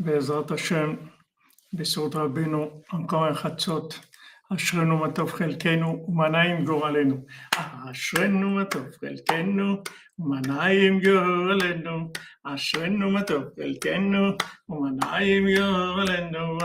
בעזרת השם, בזכות רבינו, encore un חצות. אשרנו מה טוב חלקנו ומה נעים גורלנו. אשרנו מה טוב חלקנו ומה נעים גורלנו. אשרנו מה טוב חלקנו ומה נעים גורלנו.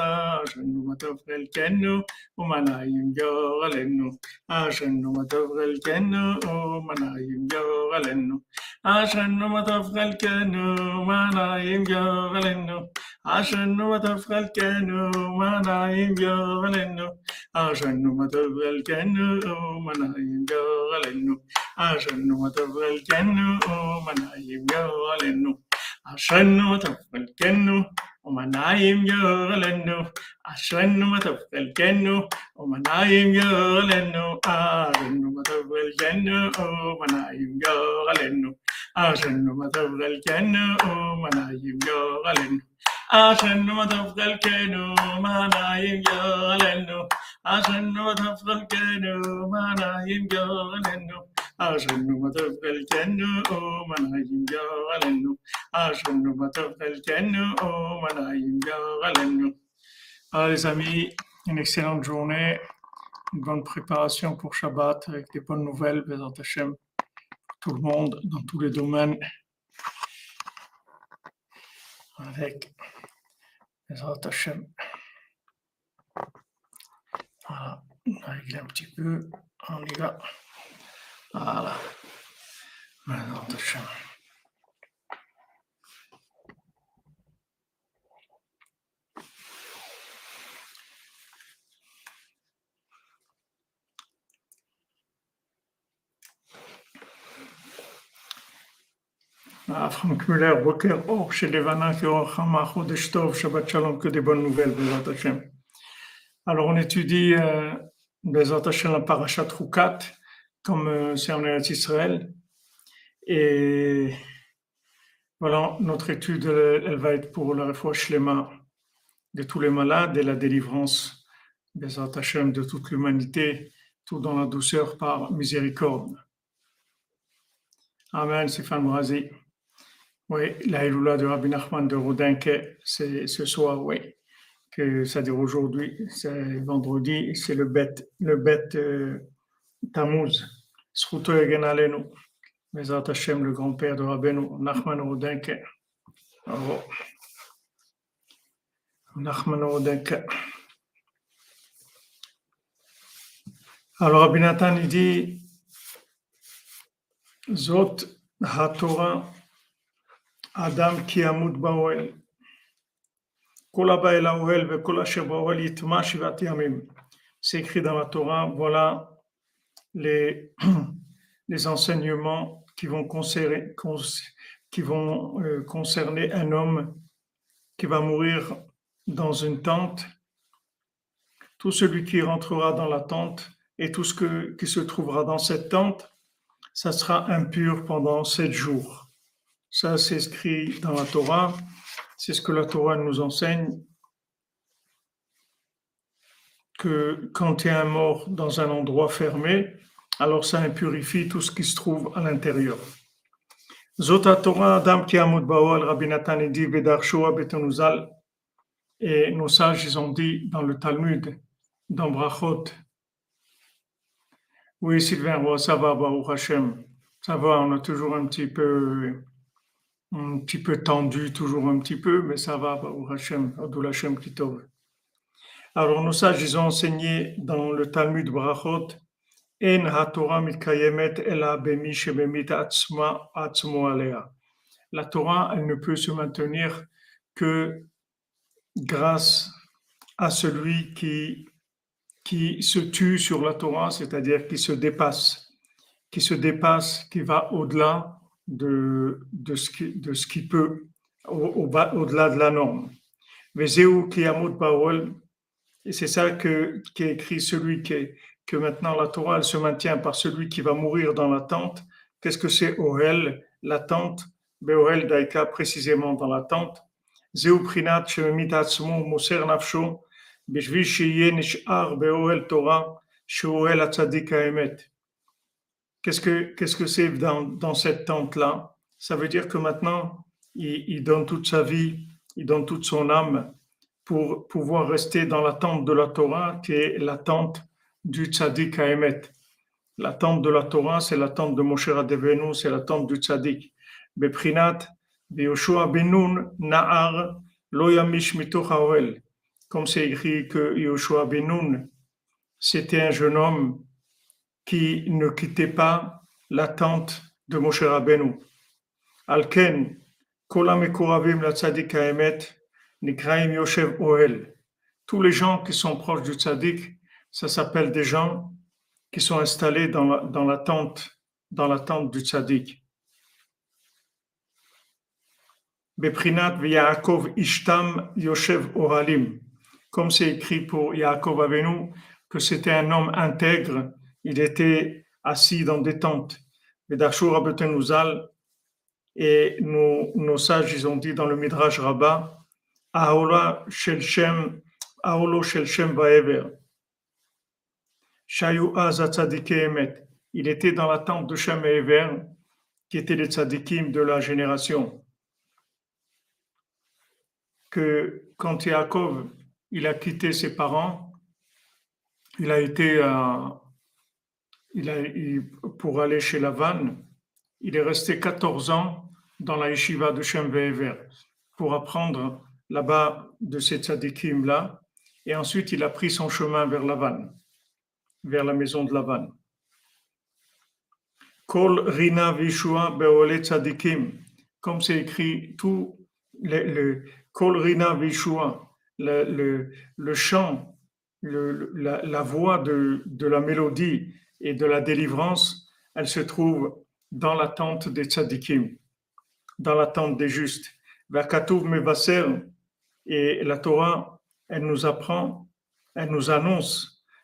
אשרנו מה טוב חלקנו ומה נעים גורלנו. אשרנו מה טוב חלקנו ומה נעים גורלנו. אשרנו מה טוב חלקנו ומה נעים גורלנו. אשרנו מה טוב חלקנו ומה נעים גורלנו. אשרנו מה טוב חלקנו ומנעים גורלנו. אשרנו מה טוב חלקנו ومنايم جوال النو عشانه تفكر كنه ومنايم جوال النو عشانه ما تفكر كنه ومنايم جوال النو عشانه ما تفكر كنه ومنايم جوال النو عشانه ما تفكر كنه ومنايم جوال النو عشان ما تفضل كانوا ما نايم جالنو عشان ما تفضل كانوا ما نايم جالنو أجرن وتبقى الكنوم أنا هيم يا غلنو أجرن وتبقى الكنوم أنا هيم Alors les amis, une excellente journée, une bonne préparation pour Shabbat avec des bonnes nouvelles, Bézant Hachem, pour tout le monde, dans tous les domaines. Avec Bézant Hachem. Voilà, on va régler un petit peu, on y va. Voilà, Hashem. Ah, Franck Muller, Boker Or, chez Levana, qui Or Hama, Chodesh Tov, Shabbat Shalom, que des bonnes nouvelles, Bezat Hashem. Alors, on étudie euh, Bezat Hashem, la Parashat Rukat, comme euh, c'est en Israël. Et voilà, notre étude, elle, va être pour la réfoua Shlema de tous les malades et la délivrance, Bezat Hashem, de toute l'humanité, tout dans la douceur par miséricorde. Amen, Stéphane Brazi. Oui, la Iloula de Rabbi Nachman de Rodinke, c'est ce soir, oui. Que c'est-à-dire aujourd'hui, c'est vendredi, c'est le bête, le bête euh, Tammuz. Zchouto Egenalenu, Mesat Hashem, le grand-père de Rabbeinu, Nachman Rodinke. Nachman Rodinke. Alors Rabbi dit Zot HaTorah Adam ki yamut ba'oel. Kol haba el ha'oel ve kol asher ba'oel yitma shivat. C'est écrit dans la Torah, voilà les, les enseignements qui vont concerner, qui vont, euh, concerner un homme qui va mourir dans une tente. Tout celui qui rentrera dans la tente et tout ce que, qui se trouvera dans cette tente, ça sera impur pendant sept jours. Ça, c'est écrit dans la Torah. C'est ce que la Torah nous enseigne. Que quand il y a un mort dans un endroit fermé, alors ça impurifie tout ce qui se trouve à l'intérieur. Zota Torah Adam qui amud baal Rabbi Nathan dit Vedarshoa betonuzal. Et nos sages, ils ont dit dans le Talmud, dans Brachot. Oui, Sylvain, ça va, Baruch Hashem. Ça va, on a toujours un petit peu un petit peu tendu, toujours un petit peu, mais ça va, au Hashem, Abdul Hashem Kitov. Alors, nos sages, ils ont enseigné dans le Talmud Brachot, En HaTorah mikayemet ela bemi shebemit atzma atzmo alea. La Torah, elle ne peut se maintenir que grâce à celui qui, qui se tue sur la Torah, c'est-à-dire qui se dépasse, qui se dépasse, qui va au-delà de, de, ce, qui, de ce qui peut au, au-delà de la norme. Et c'est ça que, qui est écrit, celui qui est, que maintenant la Torah elle se maintient par celui qui va mourir dans la tente. Qu'est-ce que c'est Ohel, la tente Beohel Daika, précisément dans la tente. Zeuprinat Shememit Atzmo Moser Nafsho, Sheye Nishar Beohel Torah, Sheohel Atzadik Haemet. Qu'est-ce que qu'est-ce que c'est dans, dans cette tente-là? Ça veut dire que maintenant, il, il, donne toute sa vie il donne toute son âme pour pouvoir rester dans l'attente de la Torah, qui est l'attente du tzaddik Haemet. L'attente de la Torah, c'est l'attente de Moshe Rabbeinu, c'est l'attente du tzaddik. Beprinat, Yoshua Benun, Na'ar, Lo Yamish Comme c'est écrit que Yoshua Benun, c'était un jeune homme qui ne quittait pas l'attente de Moshe Rabbeinu. Alken, Kolam Ekoravim la Tzadik Haemet, Nikraim Yoshev Oel. Tous les gens qui sont proches du Tzadik, ça s'appelle des gens qui sont installés dans la, dans la tente, dans la tente du tzaddik. Beprinat Ishtam Yoshev Oralim. Comme c'est écrit pour Yaakov Avenu, que c'était un homme intègre, il était assis dans des tentes. Vedachur Abetenuzal, et nos, sages, ils ont dit dans le Midrash Rabbah, Aolo Shel Shem Vaever. Il était dans la tente de Shem qui étaient les tzadikim de la génération. Que quand Yaakov il a quitté ses parents, il a été il a, pour aller chez Lavan, il est resté 14 ans dans la yeshiva de Shem Ever pour apprendre là-bas de ces tzadikim là, et ensuite il a pris son chemin vers Lavan vers la maison de Lavan. Kol Rina Vishua Beole Tzadikim, comme c'est écrit, tout le, Kol Rina Vishua, le, chant, la, voix de, de, la mélodie et de la délivrance, elle se trouve dans la tente des tzadikim, dans la tente des justes. Vakatuv Mevaser, et la Torah, elle nous apprend, elle nous annonce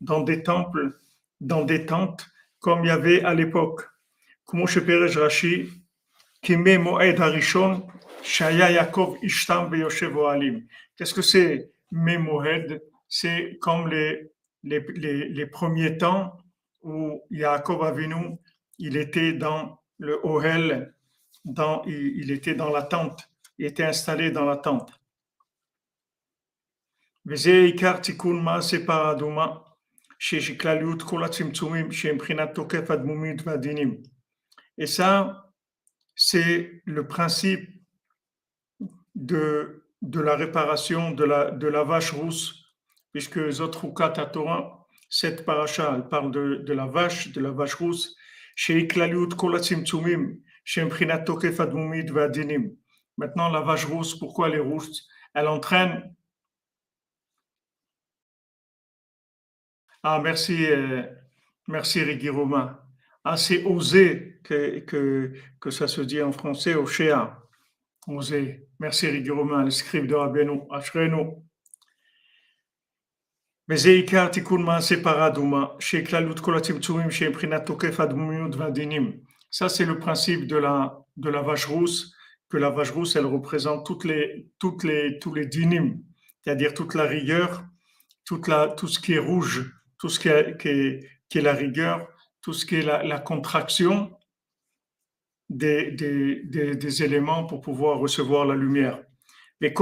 dans des temples, dans des tentes, comme il y avait à l'époque. Comme je Perej Rashi, Kime Moed Harishon, Shaya Yaakov Ishtam Yoshev Oalim. Qu'est-ce que c'est Memoed C'est comme les, les, les, les, premiers temps où Yaakov Avinu, il était dans le Ohel, dans, il, il était dans la tente, il était installé dans la tente. וזה עיקר תיקון מעשה פרדומה שיש כלליות כל הצמצומים שהם מבחינת תוקף הדמומיות והדינים. Et ça, c'est le principe de, de la réparation de la, de la vache rousse, puisque Zotrukat Torah, cette paracha, elle parle de, de la vache, de la vache rousse, chez Iklaliut Kolatzimtsumim, chez Mprinat Tokef Admumid Vadinim. Maintenant, la vache rousse, pourquoi elle est rousse Elle entraîne Ah, merci, euh, merci Régui Romain. Ah, c'est osé que, que, que ça se dit en français, au Oshéa. Osé. Merci Régui Romain, le scribe de Rabbeinu, Ashrenu. וזה עיקר תיקון מעשה פרדומה, שכללות כל הצמצומים שהם מבחינת תוקף הדמויות והדינים. Ça, c'est le principe de la, de la vache rousse, que la vache rousse, elle représente toutes les, toutes les, tous les dinim, c'est-à-dire toute la rigueur, toute la, tout ce qui est rouge, tout ce qui est, la rigueur, tout ce qui est la, contraction des, éléments pour pouvoir recevoir la lumière. Et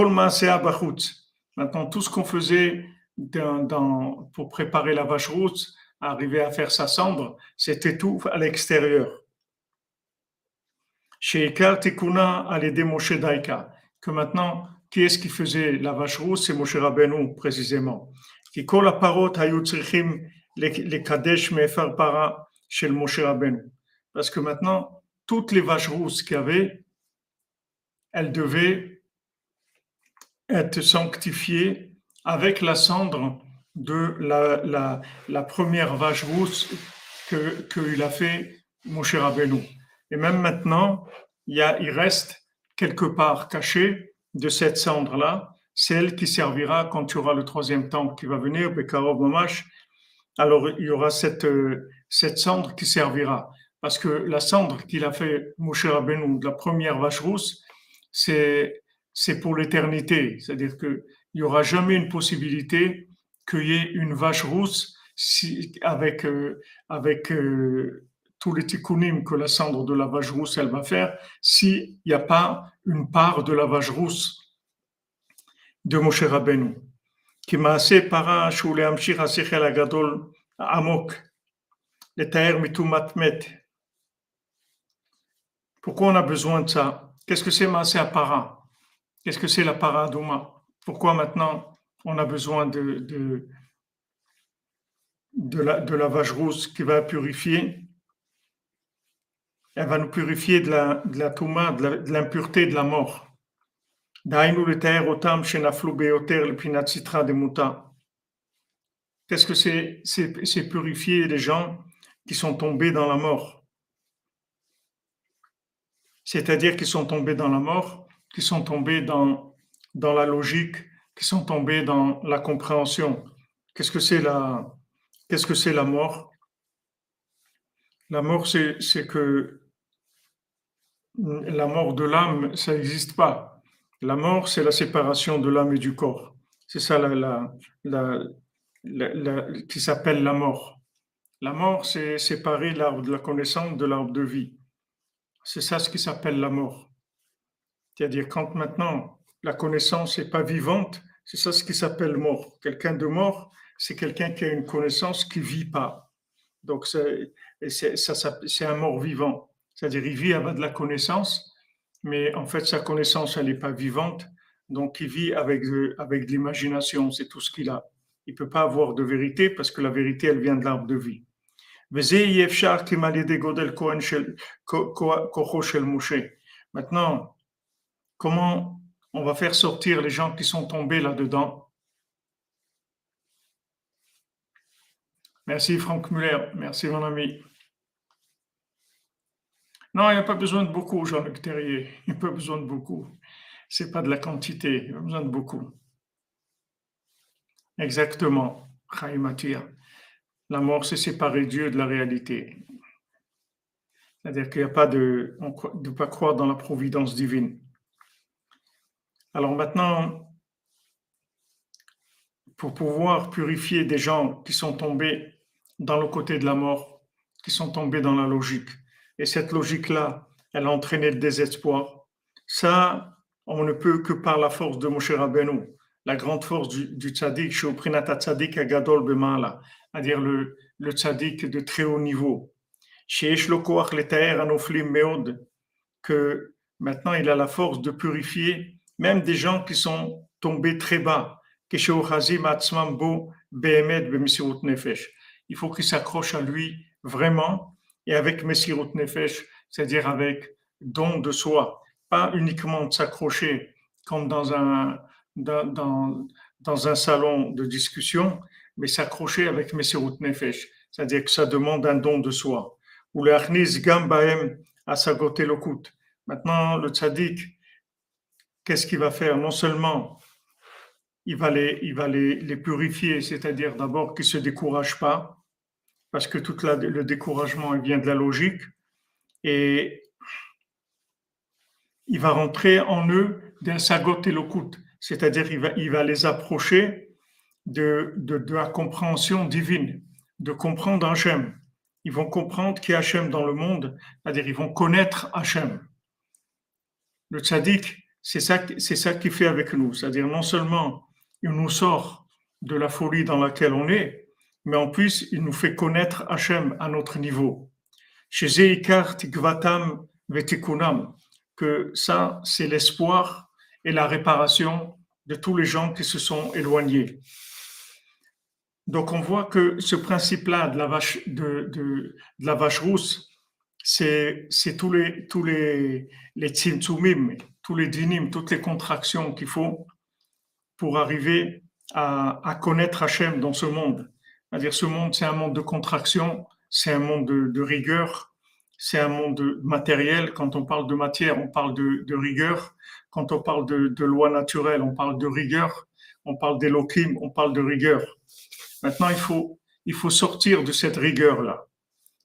Maintenant, tout ce qu'on faisait dans, dans, pour préparer la vache rousse, arriver à faire sa cendre, c'était tout à l'extérieur. Tikuna, à l'aider Moshe Daika, que maintenant, qui est-ce qui faisait la vache rousse? C'est Moshe Rabbeinu, précisément. כי כל הפרות היו צריכים לקדש מעפר של משה רבנו. Parce que maintenant, toutes les vaches rousses qu'il y avait, elles devaient être sanctifiées avec la cendre de la, la, la première vache rousse qu'il que a fait Moshe Rabbeinu. Et même maintenant, il, y a, il reste quelque part caché de cette cendre-là, c'est elle qui servira quand tu auras le troisième temple qui va venir, Bekarov Mamash. Alors il y aura cette, euh, cette cendre qui servira. Parce que la cendre qu'il a fait Moshe Rabbeinu de la première vache rousse, c'est, c'est pour l'éternité. C'est-à-dire qu'il n'y aura jamais une possibilité qu'il y ait une vache rousse si, avec, euh, avec euh, tous les tikkunim que la cendre de la vache rousse elle va faire, s'il n'y a pas une part de la vache rousse de Moshe Rabbeinu, qui m'a assez para shule amshir asichel agadol amok, le taer mitumat met. Pourquoi on a besoin de ça? Qu'est-ce que c'est Maasé para Qu'est-ce que c'est la para d'Oma Pourquoi maintenant on a besoin de, de, la, vache rousse qui va purifier? Elle va nous purifier de la, touma, de l'impureté, de la mort. Qu'est-ce que c'est C'est purifier les gens qui sont tombés dans la mort? C'est-à-dire qu'ils sont tombés dans la mort, qui sont tombés dans, dans la logique, qui sont tombés dans la compréhension. Qu'est-ce que c'est la, qu'est-ce que c'est la mort? La mort, c'est que la mort de l'âme, ça n'existe pas. La mort, c'est la séparation de l'âme et du corps. C'est ça qui s'appelle la mort. La mort, c'est séparer l'arbre de la connaissance de l'arbre de vie. C'est ça ce qui s'appelle la mort. C'est-à-dire quand maintenant la connaissance n'est pas vivante, c'est ça ce qui s'appelle mort. Quelqu'un de mort, c'est quelqu'un qui a une connaissance qui vit pas. Donc c'est un mort vivant. C'est-à-dire il vit avec de la connaissance, mais en fait, sa connaissance, elle n'est pas vivante. Donc, il vit avec, avec l'imagination, c'est tout ce qu'il a. Il ne peut pas avoir de vérité parce que la vérité, elle vient de l'arbre de vie. Maintenant, comment on va faire sortir les gens qui sont tombés là-dedans? Merci Franck Muller, merci mon ami. Non, il n'y a pas besoin de beaucoup, Jean-Luc Terrier. Il n'y a pas besoin de beaucoup. Ce n'est pas de la quantité, il y a besoin de beaucoup. Exactement, Matia. La mort, c'est séparer Dieu de la réalité. C'est-à-dire qu'il n'y a pas de. ne pas croire dans la providence divine. Alors maintenant, pour pouvoir purifier des gens qui sont tombés dans le côté de la mort, qui sont tombés dans la logique, et cette logique-là, elle a entraîné le désespoir. Ça, on ne peut que par la force de Moshe Rabbeinu, la grande force du, du tzaddik, Tzadik Agadol Bemala, c'est-à-dire le, le tzaddik de très haut niveau. Que maintenant il a la force de purifier même des gens qui sont tombés très bas. Il faut qu'ils s'accrochent à lui vraiment et avec Messirut Nefesh, c'est-à-dire avec don de soi, pas uniquement de s'accrocher comme dans un, dans, dans, un salon de discussion, mais s'accrocher avec Messirut Nefesh, c'est-à-dire que ça demande un don de soi. Ou le Achniz Gambaem à sagoter le Maintenant, le tzaddik, qu'est-ce qu'il va faire? Non seulement il va les, il va les, les purifier, c'est-à-dire d'abord qu'il ne se décourage pas, parce que tout le découragement vient de la logique, et il va rentrer en eux d'un sagot et c'est-à-dire il va, il va les approcher de, de, la compréhension divine, de comprendre Hachem. Ils vont comprendre qui est Hachem dans le monde, c'est-à-dire ils vont connaître Hachem. Le tzaddik, c'est ça, c'est ça qu'il fait avec nous, c'est-à-dire non seulement il nous sort de la folie dans laquelle on est, mais en plus, il nous fait connaître Hachem à notre niveau. Chez Zeikar Tikvatam Vetikunam, que ça, c'est l'espoir et la réparation de tous les gens qui se sont éloignés. Donc, on voit que ce principe-là de la vache, de, la vache rousse, c'est, tous les, tous les, les tous les dinim, toutes les contractions qu'il faut pour arriver à, à connaître Hachem dans ce monde. C'est-à-dire ce monde, c'est un monde de contraction, c'est un monde de, rigueur, c'est un monde matériel. Quand on parle de matière, on parle de, rigueur. Quand on parle de, de, loi naturelle, on parle de rigueur. On parle d'Elohim, on parle de rigueur. Maintenant, il faut, il faut sortir de cette rigueur-là.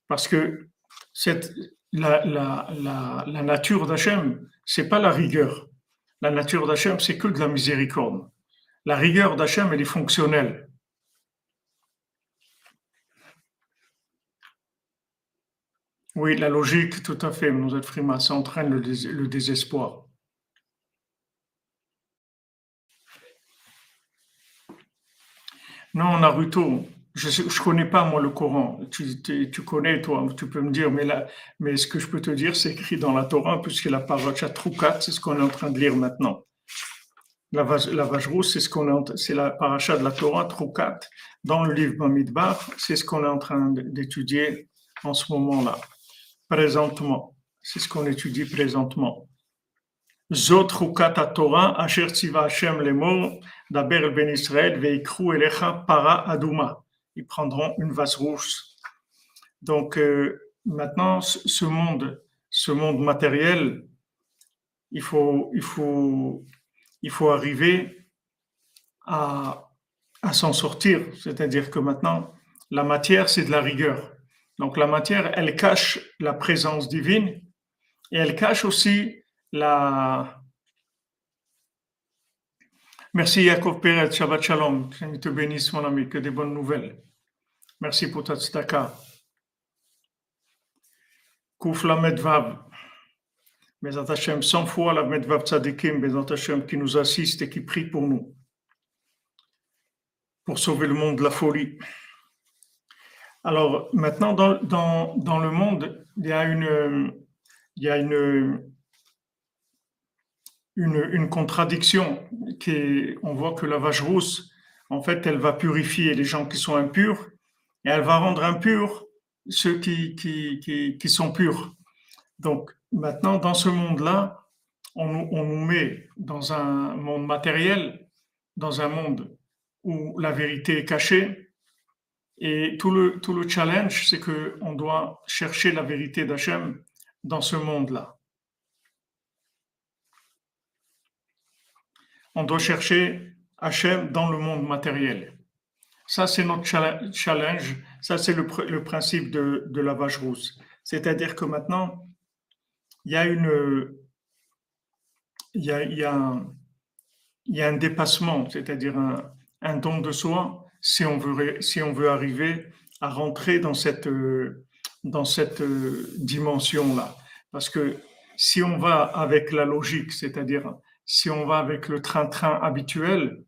Parce que cette, la, la, la, la nature d'Hachem, c'est pas la rigueur. La nature d'Hachem, c'est que de la miséricorde. La rigueur d'Hachem, elle est fonctionnelle. Oui, la logique, tout à fait, nous êtes ça entraîne le, désespoir. Non, Naruto, je ne connais pas, moi, le Coran. Tu, tu, connais, toi, tu peux me dire, mais, là, mais ce que je peux te dire, c'est écrit dans la Torah, puisque la paracha Troukat, c'est ce qu'on est en train de lire maintenant. La la vache rousse, c'est ce qu'on est, c'est la paracha de la Torah, Troukat, dans le livre Bamidbar, c'est ce qu'on est en train d'étudier en ce moment-là, présentement. C'est ce qu'on étudie présentement. Zot Torah, Asher Hashem Lemor, Daber Ben Israël, Veikru Elecha Para Aduma ils prendront une vase rouge. Donc euh, maintenant, ce monde, ce monde matériel, il faut, il faut, il faut arriver à s'en sortir. C'est-à-dire que maintenant, la matière, c'est de la rigueur. Donc la matière, elle cache la présence divine et elle cache aussi la... Merci Yaakov Pérez, Shabbat Shalom, que te bénisse mon ami, que des bonnes nouvelles. Merci pour ta tzedaka. Kouf la medvav. Bezat Hashem, 100 fois la medvav tzadikim, Bezat Hashem, qui nous assiste et qui prie pour nous, pour sauver le monde de la folie. Alors maintenant, dans, dans, dans le monde, il y a une, il y a une, une, contradiction. Qui on voit que la vache rousse, en fait, elle va purifier les gens qui sont impurs et elle va rendre impurs ceux qui, qui, qui, sont purs. Donc maintenant, dans ce monde-là, on, on, nous met dans un monde matériel, dans un monde où la vérité est cachée. Et tout le, tout le challenge, c'est qu'on doit chercher la vérité d'Hachem dans ce monde-là. On doit chercher Hachem dans le monde matériel. Ça, c'est notre challenge. Ça, c'est le, principe de, de, la vache rousse. C'est-à-dire que maintenant, il y a une, il y a, un, y a un dépassement, c'est-à-dire un, un, don de soi, si on veut, si on veut arriver à rentrer dans cette, dans cette dimension-là. Parce que si on va avec la logique, c'est-à-dire si on va avec le train-train habituel,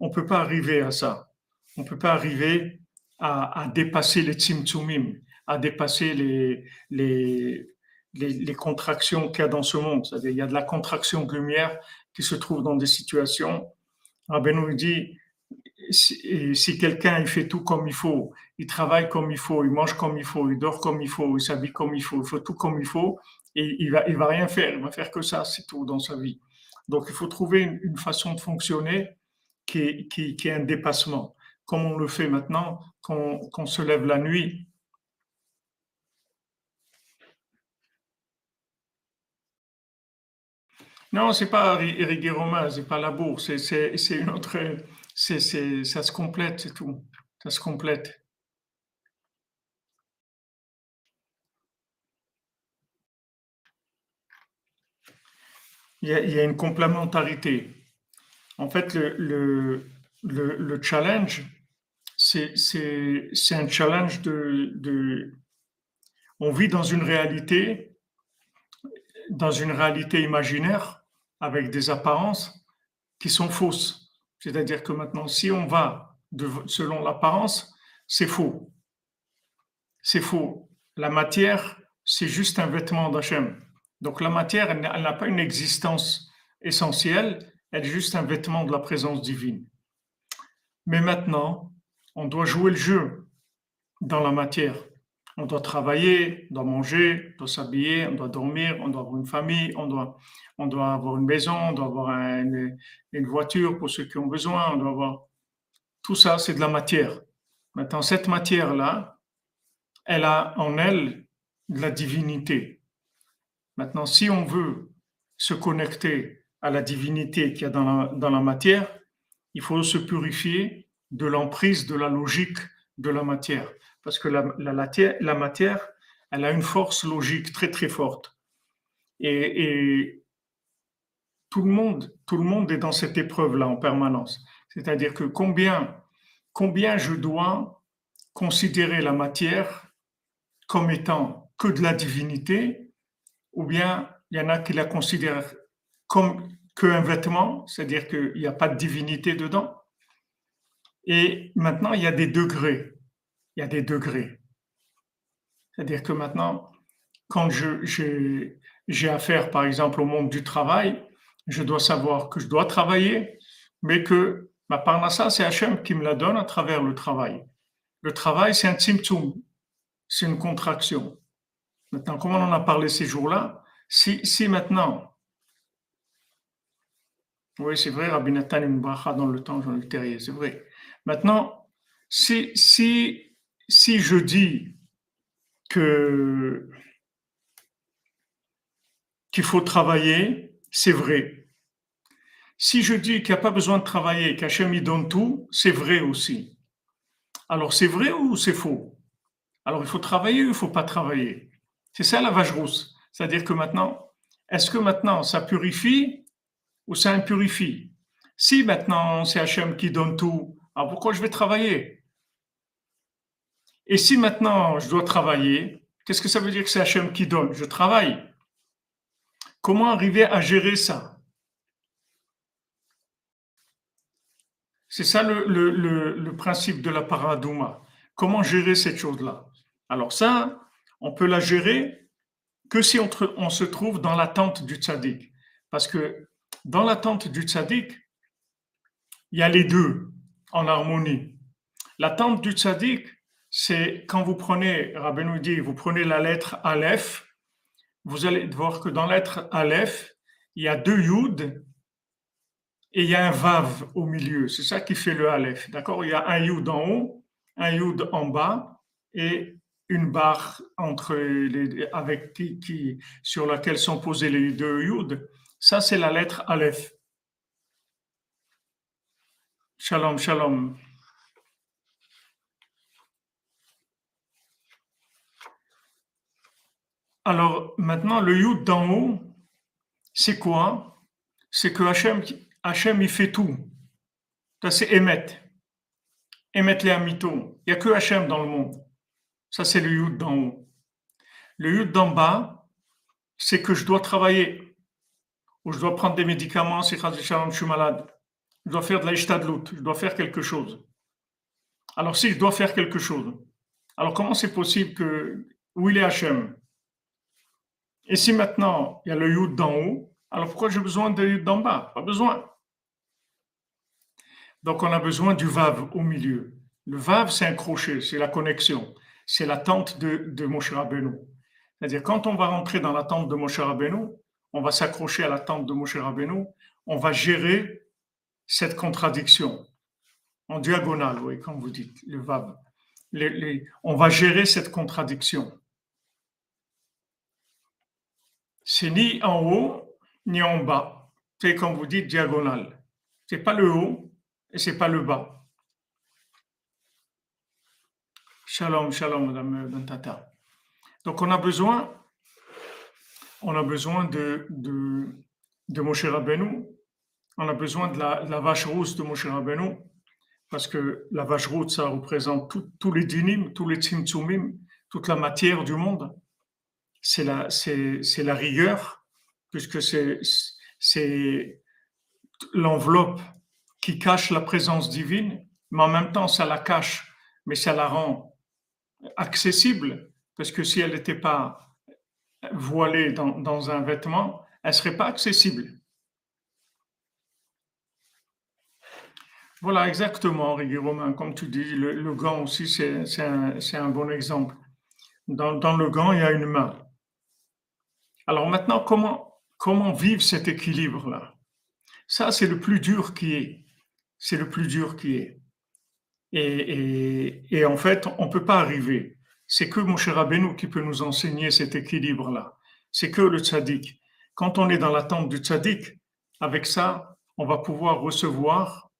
on ne peut pas arriver à ça on ne peut pas arriver à, dépasser les tzimtzumim, à dépasser les, les, les, contractions qu'il y a dans ce monde. C'est-à-dire, il y a de la contraction de lumière qui se trouve dans des situations. Rabbi nous dit, si, quelqu'un il fait tout comme il faut, il travaille comme il faut, il mange comme il faut, il dort comme il faut, il s'habille comme il faut, il fait tout comme il faut, il va, il va rien faire, il va faire que ça, c'est tout dans sa vie. Donc il faut trouver une, façon de fonctionner qui qui, qui est un dépassement comme on le fait maintenant, qu'on se lève la nuit. Non, c'est pas Éric Romain, c'est pas la bourse, c'est une autre, c'est ça se complète, c'est tout, ça se complète. Il y, a, une complémentarité. En fait, le, le, le, le challenge, c'est un challenge de, On vit dans une réalité, dans une réalité imaginaire, avec des apparences qui sont fausses. C'est-à-dire que maintenant, si on va selon l'apparence, c'est faux. C'est faux. La matière, c'est juste un vêtement d'Hachem. Donc la matière, elle n'a pas une existence essentielle, elle est juste un vêtement de la présence divine. Mais maintenant, on doit jouer le jeu dans la matière. On doit travailler, on doit manger, on doit s'habiller, on doit dormir, on doit avoir une famille, on doit, on doit avoir une maison, on doit avoir une, voiture pour ceux qui ont besoin, on doit avoir... Tout ça, c'est de la matière. Maintenant, cette matière-là, elle a en elle de la divinité. Maintenant, si on veut se connecter à la divinité qu'il y a dans la, matière, il faut se purifier de l'emprise de la logique de la matière. Parce que la, la, matière, elle a une force logique très très forte. Et, et, tout le monde, tout le monde est dans cette épreuve-là en permanence. C'est-à-dire que combien, combien je dois considérer la matière comme étant que de la divinité, ou bien il y en a qui la considèrent comme qu'un vêtement, c'est-à-dire qu'il n'y a pas de divinité dedans. Et maintenant, il y a des degrés. Il y a des degrés. C'est-à-dire que maintenant, quand j'ai affaire, par exemple, au monde du travail, je dois savoir que je dois travailler, mais que ma parnassa, c'est Hachem qui me la donne à travers le travail. Le travail, c'est un tzimtzum, c'est une contraction. Maintenant, comme on en a parlé ces jours-là, si, si maintenant, oui, c'est vrai, Rabbi Nathan une dans le temps, Jean Terrier, c'est vrai. Maintenant, si, si, si je dis que qu'il faut travailler, c'est vrai. Si je dis qu'il n'y a pas besoin de travailler, qu'Hachem y donne tout, c'est vrai aussi. Alors c'est vrai ou c'est faux? Alors il faut travailler ou il ne faut pas travailler? C'est ça la vache rousse. C'est-à-dire que maintenant, est-ce que maintenant ça purifie ou ça impurifie? Si maintenant c'est Hachem qui donne tout, alors pourquoi je vais travailler? Et si maintenant je dois travailler, qu'est-ce que ça veut dire que c'est Hachem qui donne? Je travaille. Comment arriver à gérer ça? C'est ça le, principe de la paradouma. Comment gérer cette chose-là? Alors ça, on peut la gérer que si on, se trouve dans l'attente du tzaddik. Parce que dans l'attente du tzaddik, il y a les deux en harmonie. L'attente du tzaddik, c'est quand vous prenez, Rabbeinu dit, vous prenez la lettre Aleph, vous allez voir que dans la lettre Aleph, il y a deux Yud et il y a un Vav au milieu. C'est ça qui fait le Aleph. D'accord? Il y a un Yud en haut, un Yud en bas et une barre avec qui, sur laquelle sont posés les deux Yud. Ça, c'est la lettre Aleph. Shalom, shalom. Alors maintenant, le Yud d'en haut, c'est quoi? C'est que Hachem, Hachem, il fait tout. Ça, c'est Emet. Emet les Amito. Il n'y a que Hachem dans le monde. Ça, c'est le Yud d'en haut. Le Yud d'en bas, c'est que je dois travailler. Ou je dois prendre des médicaments si je suis malade. Je dois faire de la ishtadlut. Je dois faire quelque chose. Alors, si je dois faire quelque chose, alors comment c'est possible que. Où il est Hachem? Et si maintenant il y a le yud d'en haut, alors pourquoi j'ai besoin de yud d'en bas? Pas besoin. Donc on a besoin du vav au milieu. Le vav, c'est un crochet, c'est la connexion, c'est la tente de, de Moshe Rabbeinu. C'est-à-dire quand on va rentrer dans la tente de Moshe Rabbeinu, on va s'accrocher à la tente de Moshe Rabbeinu, on va gérer cette contradiction en diagonale, oui, comme vous dites, le vav. on va gérer cette contradiction c'est ni en haut ni en bas. C'est comme vous dites diagonal. C'est pas le haut et c'est pas le bas. Shalom, shalom, Madame Bentata. Donc on a besoin, on a besoin de, de, de Moshe Rabbeinu, on a besoin de la, vache rousse de Moshe Rabbeinu, parce que la vache rousse, ça représente tous les dinim, tous les tzimtzumim, toute la matière du monde c'est la, c'est, la rigueur, puisque c'est, c'est l'enveloppe qui cache la présence divine, mais en même temps, ça la cache, mais ça la rend accessible, parce que si elle n'était pas voilée dans, dans, un vêtement, elle ne serait pas accessible. Voilà, exactement, Régis Romain, comme tu dis, le, gant aussi, c'est, un, un, bon exemple. Dans, dans, le gant, il y a une main. Alors maintenant, comment, comment vivre cet équilibre-là? Ça, c'est le plus dur qui est. C'est le plus dur qui est. Et, en fait, on ne peut pas arriver c'est que mon cher Rabbeinu qui peut nous enseigner cet équilibre-là. C'est que le tzaddik. Quand on est dans l'attente du tzaddik, avec ça, on va pouvoir recevoir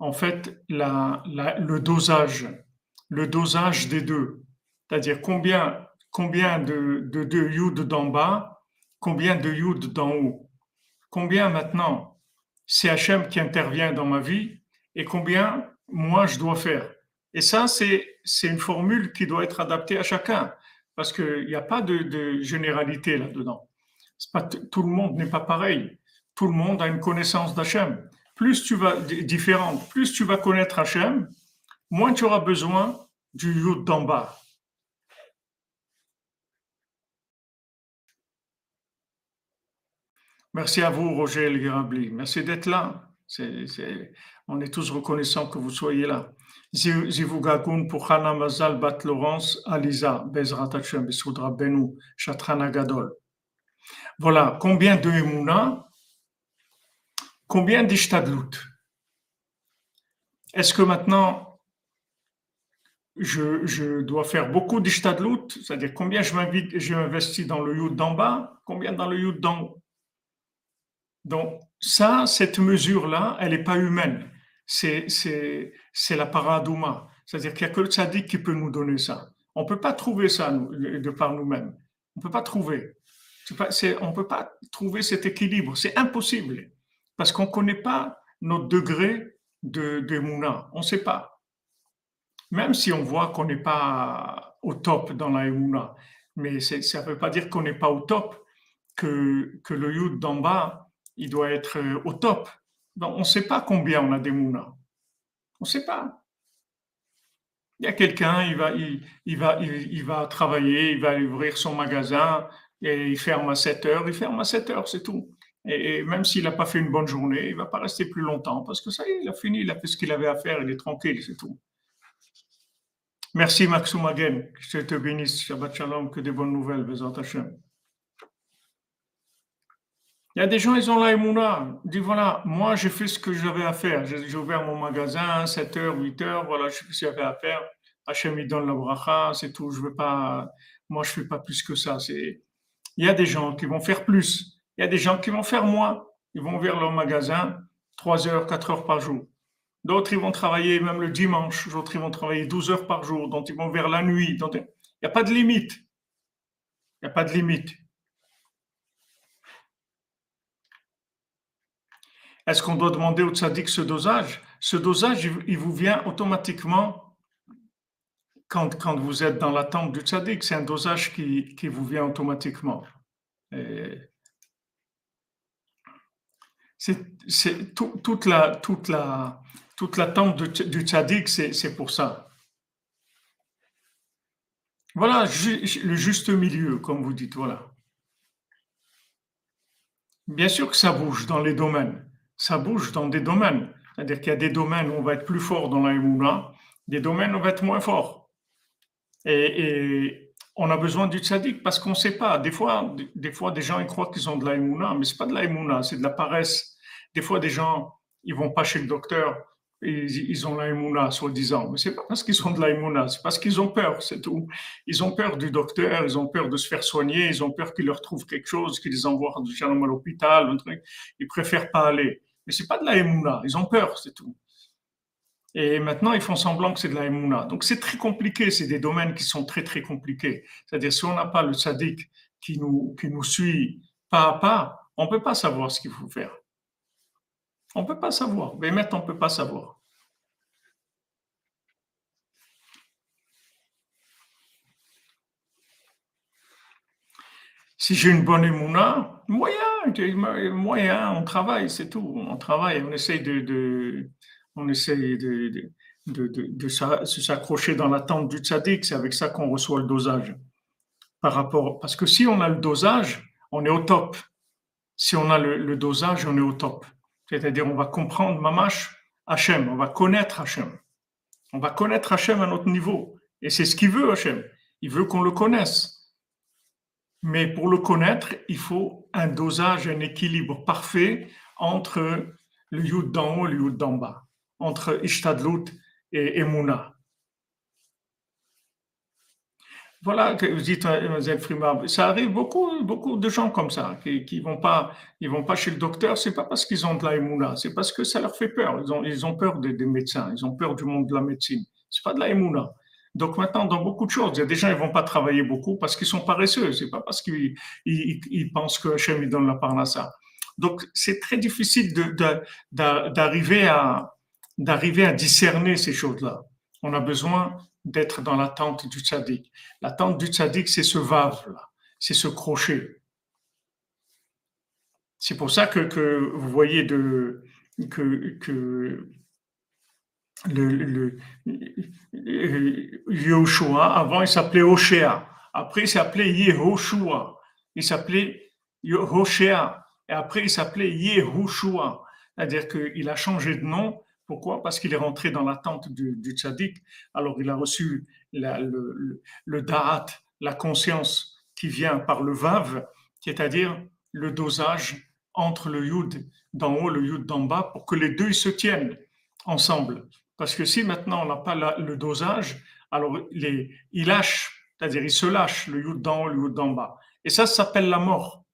en fait le dosage, le dosage des deux. C'est-à-dire combien, combien de, de, de yud d'en bas, combien de yud d'en haut? Combien maintenant? C'est Hachem qui intervient dans ma vie et combien moi je dois faire. Et ça, c'est une formule qui doit être adaptée à chacun parce qu'il n'y a pas de, généralité là-dedans. Tout le monde n'est pas pareil. Tout le monde a une connaissance d'Hachem. Plus tu vas différente, plus tu vas connaître Hachem, moins tu auras besoin du yud d'en bas. Merci à vous, Roger El Merci d'être là. on est tous reconnaissants que vous soyez là. Zivugagun pour Hana Mazal Bat Laurence Aliza Bezrat Hashem Besudra Benu Shatrana Gadol. Voilà, combien de Emouna? Combien d'Ishtadlut Est-ce que maintenant je, je dois faire beaucoup d'Ishtadlut C'est-à-dire combien je m'investis dans le Yud d'en bas Combien dans le Yud d'en haut? Donc, ça, cette mesure-là, elle n'est pas humaine. C'est, la paradouma. C'est-à-dire qu'il n'y a que le tzaddik qui peut nous donner ça. On ne peut pas trouver ça de par nous-mêmes. On ne peut pas trouver. on ne peut pas trouver cet équilibre. C'est impossible. Parce qu'on ne connaît pas notre degré de, de. On ne sait pas. Même si on voit qu'on n'est pas au top dans la Mouna. Mais ça ne veut pas dire qu'on n'est pas au top, que, que le Yud d'en bas, il doit être euh, au top. on ne sait pas combien on a des mounas. On ne sait pas. Il y a quelqu'un, il va, il, va, il, va travailler, il va ouvrir son magasin et il ferme à 7 heures. Il ferme à 7 heures, c'est tout. Et, même s'il n'a pas fait une bonne journée, il ne va pas rester plus longtemps parce que ça y est, il a fini, il a fait ce qu'il avait à faire, il est tranquille, c'est tout. Merci Maxou Que je te bénisse. Shabbat Shalom, que des bonnes nouvelles. Hashem. Il y a des gens, ils ont la Ils disent voilà, moi j'ai fait ce que j'avais à faire. J'ai ouvert mon magasin, 7h, 8h, voilà, je sais ce que j'avais à faire. Hachem, il donne la bracha, c'est tout. Je veux pas, moi je fais pas plus que ça. Il y a des gens qui vont faire plus. Il y a des gens qui vont faire moins. Ils vont ouvrir leur magasin 3 heures, 4 heures par jour. D'autres, ils vont travailler même le dimanche. D'autres, ils vont travailler 12 heures par jour. D'autres, ils vont vers la nuit. Il n'y a pas de limite. Il n'y a pas de limite. Est-ce qu'on doit demander au tzaddik ce dosage? Ce dosage, il vous vient automatiquement quand, quand vous êtes dans l'attente du tzaddik. C'est un dosage qui, qui, vous vient automatiquement. C'est toute la toute la toute du tzaddik, c'est pour ça. Voilà le juste milieu, comme vous dites. Voilà. Bien sûr que ça bouge dans les domaines ça bouge dans des domaines. C'est-à-dire qu'il y a des domaines où on va être plus fort dans la des domaines où on va être moins fort. Et, on a besoin du tzaddik parce qu'on ne sait pas. Des fois, des fois, des gens ils croient qu'ils ont de la mais ce n'est pas de la c'est de la paresse. Des fois, des gens, ils vont pas chez le docteur, ils, ont la soi-disant. Mais c'est pas parce qu'ils ont de la c'est parce qu'ils ont peur, c'est tout. Ils ont peur du docteur, ils ont peur de se faire soigner, ils ont peur qu'il leur trouve quelque chose, qu'il les envoie à l'hôpital, un truc. Ils préfèrent pas aller. Mais c'est pas de la émouna, ils ont peur, c'est tout. Et maintenant, ils font semblant que c'est de la émouna. Donc c'est très compliqué, c'est des domaines qui sont très très compliqués. C'est-à-dire si on n'a pas le sadique qui nous, qui nous suit pas à pas, on ne peut pas savoir ce qu'il faut faire. On ne peut pas savoir. Mais maintenant, on ne peut pas savoir. Si j'ai une bonne émouna, moyen, moyen, on travaille, c'est tout. On travaille, on essaye de, on essaye de, s'accrocher dans l'attente du tzaddik. C'est avec ça qu'on reçoit le dosage. Par rapport, parce que si on a le dosage, on est au top. Si on a le, dosage, on est au top. C'est-à-dire, on va comprendre Mamash Hachem, on va connaître Hachem. On va connaître Hachem à notre niveau. Et c'est ce qu'il veut, Hachem. Il veut qu'on le connaisse. Mais pour le connaître, il faut un dosage, un équilibre parfait entre le yud d'en haut et le yud d'en bas, entre Ishtadlut et Emouna. voilà, vous dites, euh, ça arrive beaucoup, beaucoup de gens comme ça, qui, qui vont pas, ils vont pas chez le docteur, c'est pas parce qu'ils ont de la c'est parce que ça leur fait peur. Ils ont, ils ont peur des, médecins, ils ont peur du monde de la médecine. C'est pas de la Donc maintenant, dans beaucoup de choses, il y a des gens, ils vont pas travailler beaucoup parce qu'ils sont paresseux. C'est pas parce qu'ils ils, pensent que Hachem, donne la parnassa. Donc c'est très difficile d'arriver à, à discerner ces choses-là. On a besoin d'être dans l'attente du tzaddik. L'attente du tzaddik, c'est ce vave-là, c'est ce crochet. C'est pour ça que, vous voyez que le, le, Yoshua, avant il s'appelait Hoshea, après il s'appelait Yehoshua, il s'appelait Hoshea, et après il s'appelait Yehoshua, c'est-à-dire qu'il a changé de nom. Pourquoi? Parce qu'il est rentré dans l'attente du, du tzaddik. Alors il a reçu le, le, da'at, la conscience qui vient par le vav, c'est-à-dire le dosage entre le yud d'en haut, le yud d'en bas, pour que les deux se tiennent ensemble. Parce que si maintenant on n'a pas le dosage, alors les, il lâche, c'est-à-dire il se lâche le yud d'en haut, le yud d'en bas. Et ça, s'appelle la mort.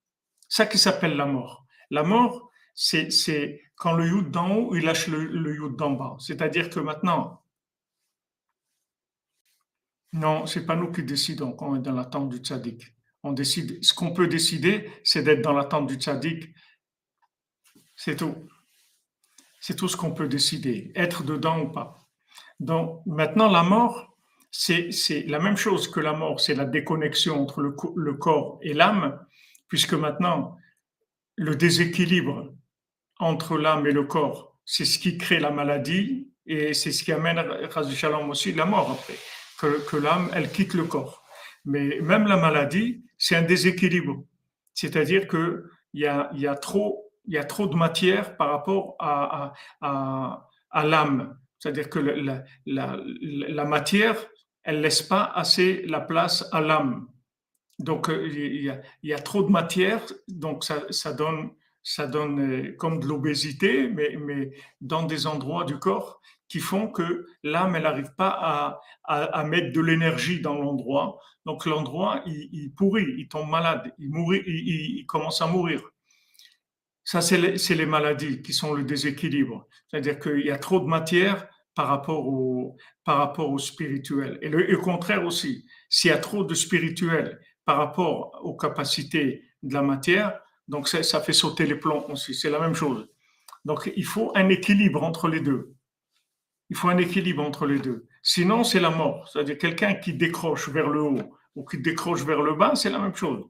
Ça qui s'appelle la mort. La mort, c'est quand le yud d'en haut, il lâche le, le yud d'en bas. C'est-à-dire que maintenant, non, c'est pas nous qui décidons quand on est dans l'attente du tzaddik. On décide, ce qu'on peut décider, c'est d'être dans l'attente du tzaddik. C'est tout. C'est tout ce qu'on peut décider, être dedans ou pas. Donc maintenant, la mort, c'est la même chose que la mort, c'est la déconnexion entre le, le corps et l'âme, puisque maintenant, le déséquilibre entre l'âme et le corps, c'est ce qui crée la maladie et c'est ce qui amène, Shalom aussi, la mort après, que, que l'âme, elle quitte le corps. Mais même la maladie, c'est un déséquilibre. C'est-à-dire qu'il y a, y, a trop, y a trop de matière par rapport à, à, l'âme. C'est-à-dire que la, matière, elle laisse pas assez la place à l'âme. Donc, euh, il y, a, trop de matière, donc ça, ça donne ça donne euh, comme de l'obésité, mais, mais dans des endroits du corps qui font que l'âme, elle n'arrive pas à, à, mettre de l'énergie dans l'endroit. Donc l'endroit, il, pourrit, il tombe malade, il, mourit, il, commence à mourir. Ça, c'est les, maladies qui sont le déséquilibre. C'est-à-dire qu'il y a trop de matière par rapport au, par rapport au spirituel. Et le, contraire aussi, s'il y a trop de spirituel par rapport aux capacités de la matière, donc ça fait sauter les plombs aussi, c'est la même chose. Donc il faut un équilibre entre les deux. Il faut un équilibre entre les deux. Sinon, c'est la mort. C'est-à-dire quelqu'un qui décroche vers le haut ou qui décroche vers le bas, c'est la même chose.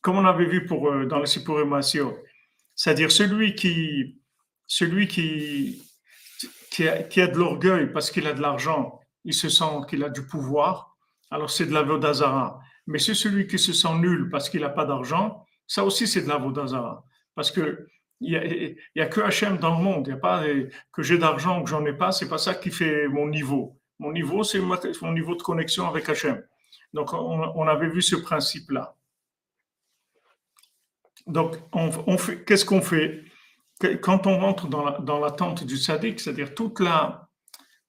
Comme on avait vu pour, euh, dans le Sipurimation. C'est-à-dire celui qui, celui qui, qui, a, de l'orgueil parce qu'il a de l'argent, il se sent qu'il a du pouvoir, alors c'est de la Vodazara. Mais c'est celui qui se sent nul parce qu'il n'a pas d'argent, ça aussi, c'est de la Vodazara. Parce que il n'y a, que Hachem dans le monde. Il n'y a pas que j'ai d'argent ou que j'en ai pas. C'est pas ça qui fait mon niveau. Mon niveau, c'est mon niveau de connexion avec Hachem. Donc, on, avait vu ce principe-là. Donc, on, fait, qu'est-ce qu'on fait? Quand on rentre dans l'attente la, du tzaddik, c'est-à-dire toute la,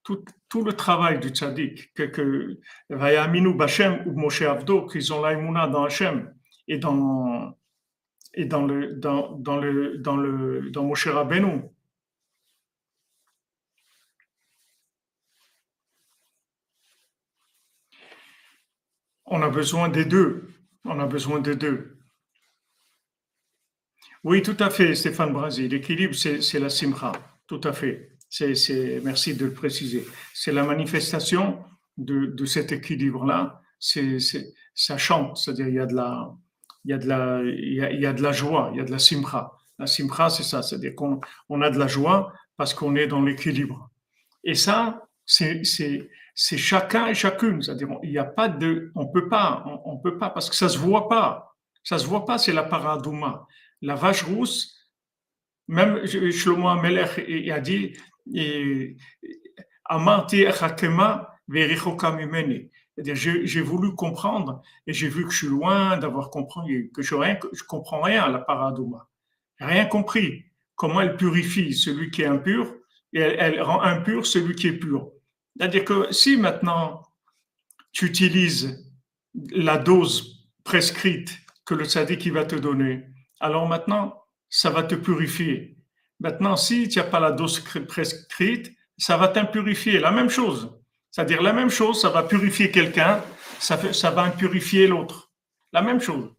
tout, tout, le travail du tzaddik, que, que Vayaminu Bachem ou Moshe Avdo, qu'ils ont l'aïmouna dans Hachem et dans, et dans le dans, dans le dans le dans Moshe Rabbeinu. On a besoin des deux. On a besoin des deux. Oui, tout à fait, Stéphane Brasi. L'équilibre, c'est la simcha. Tout à fait. C'est, merci de le préciser. C'est la manifestation de, de cet équilibre-là. Ça chante, c'est-à-dire il y a de la, il y a de la, il y a, de la joie, il y a de la simcha. La simcha, c'est ça, c'est-à-dire qu'on on a de la joie parce qu'on est dans l'équilibre. Et ça, c'est, chacun et chacune. C'est-à-dire, il n'y a pas de, on peut pas, on, peut pas parce que ça se voit pas. Ça se voit pas, c'est la paradouma. La vache rousse, même Shlomo Amelech a dit, Amarti j'ai voulu comprendre et j'ai vu que je suis loin d'avoir compris, que je ne comprends rien à la paradouma. Rien compris. Comment elle purifie celui qui est impur et elle, rend impur celui qui est pur. C'est-à-dire que si maintenant tu utilises la dose prescrite que le tzaddik va te donner, alors maintenant, ça va te purifier. Maintenant, si tu n'as pas la dose prescrite, ça va t'impurifier. La même chose. C'est-à-dire la même chose, ça va purifier quelqu'un, ça, va impurifier l'autre. La même chose.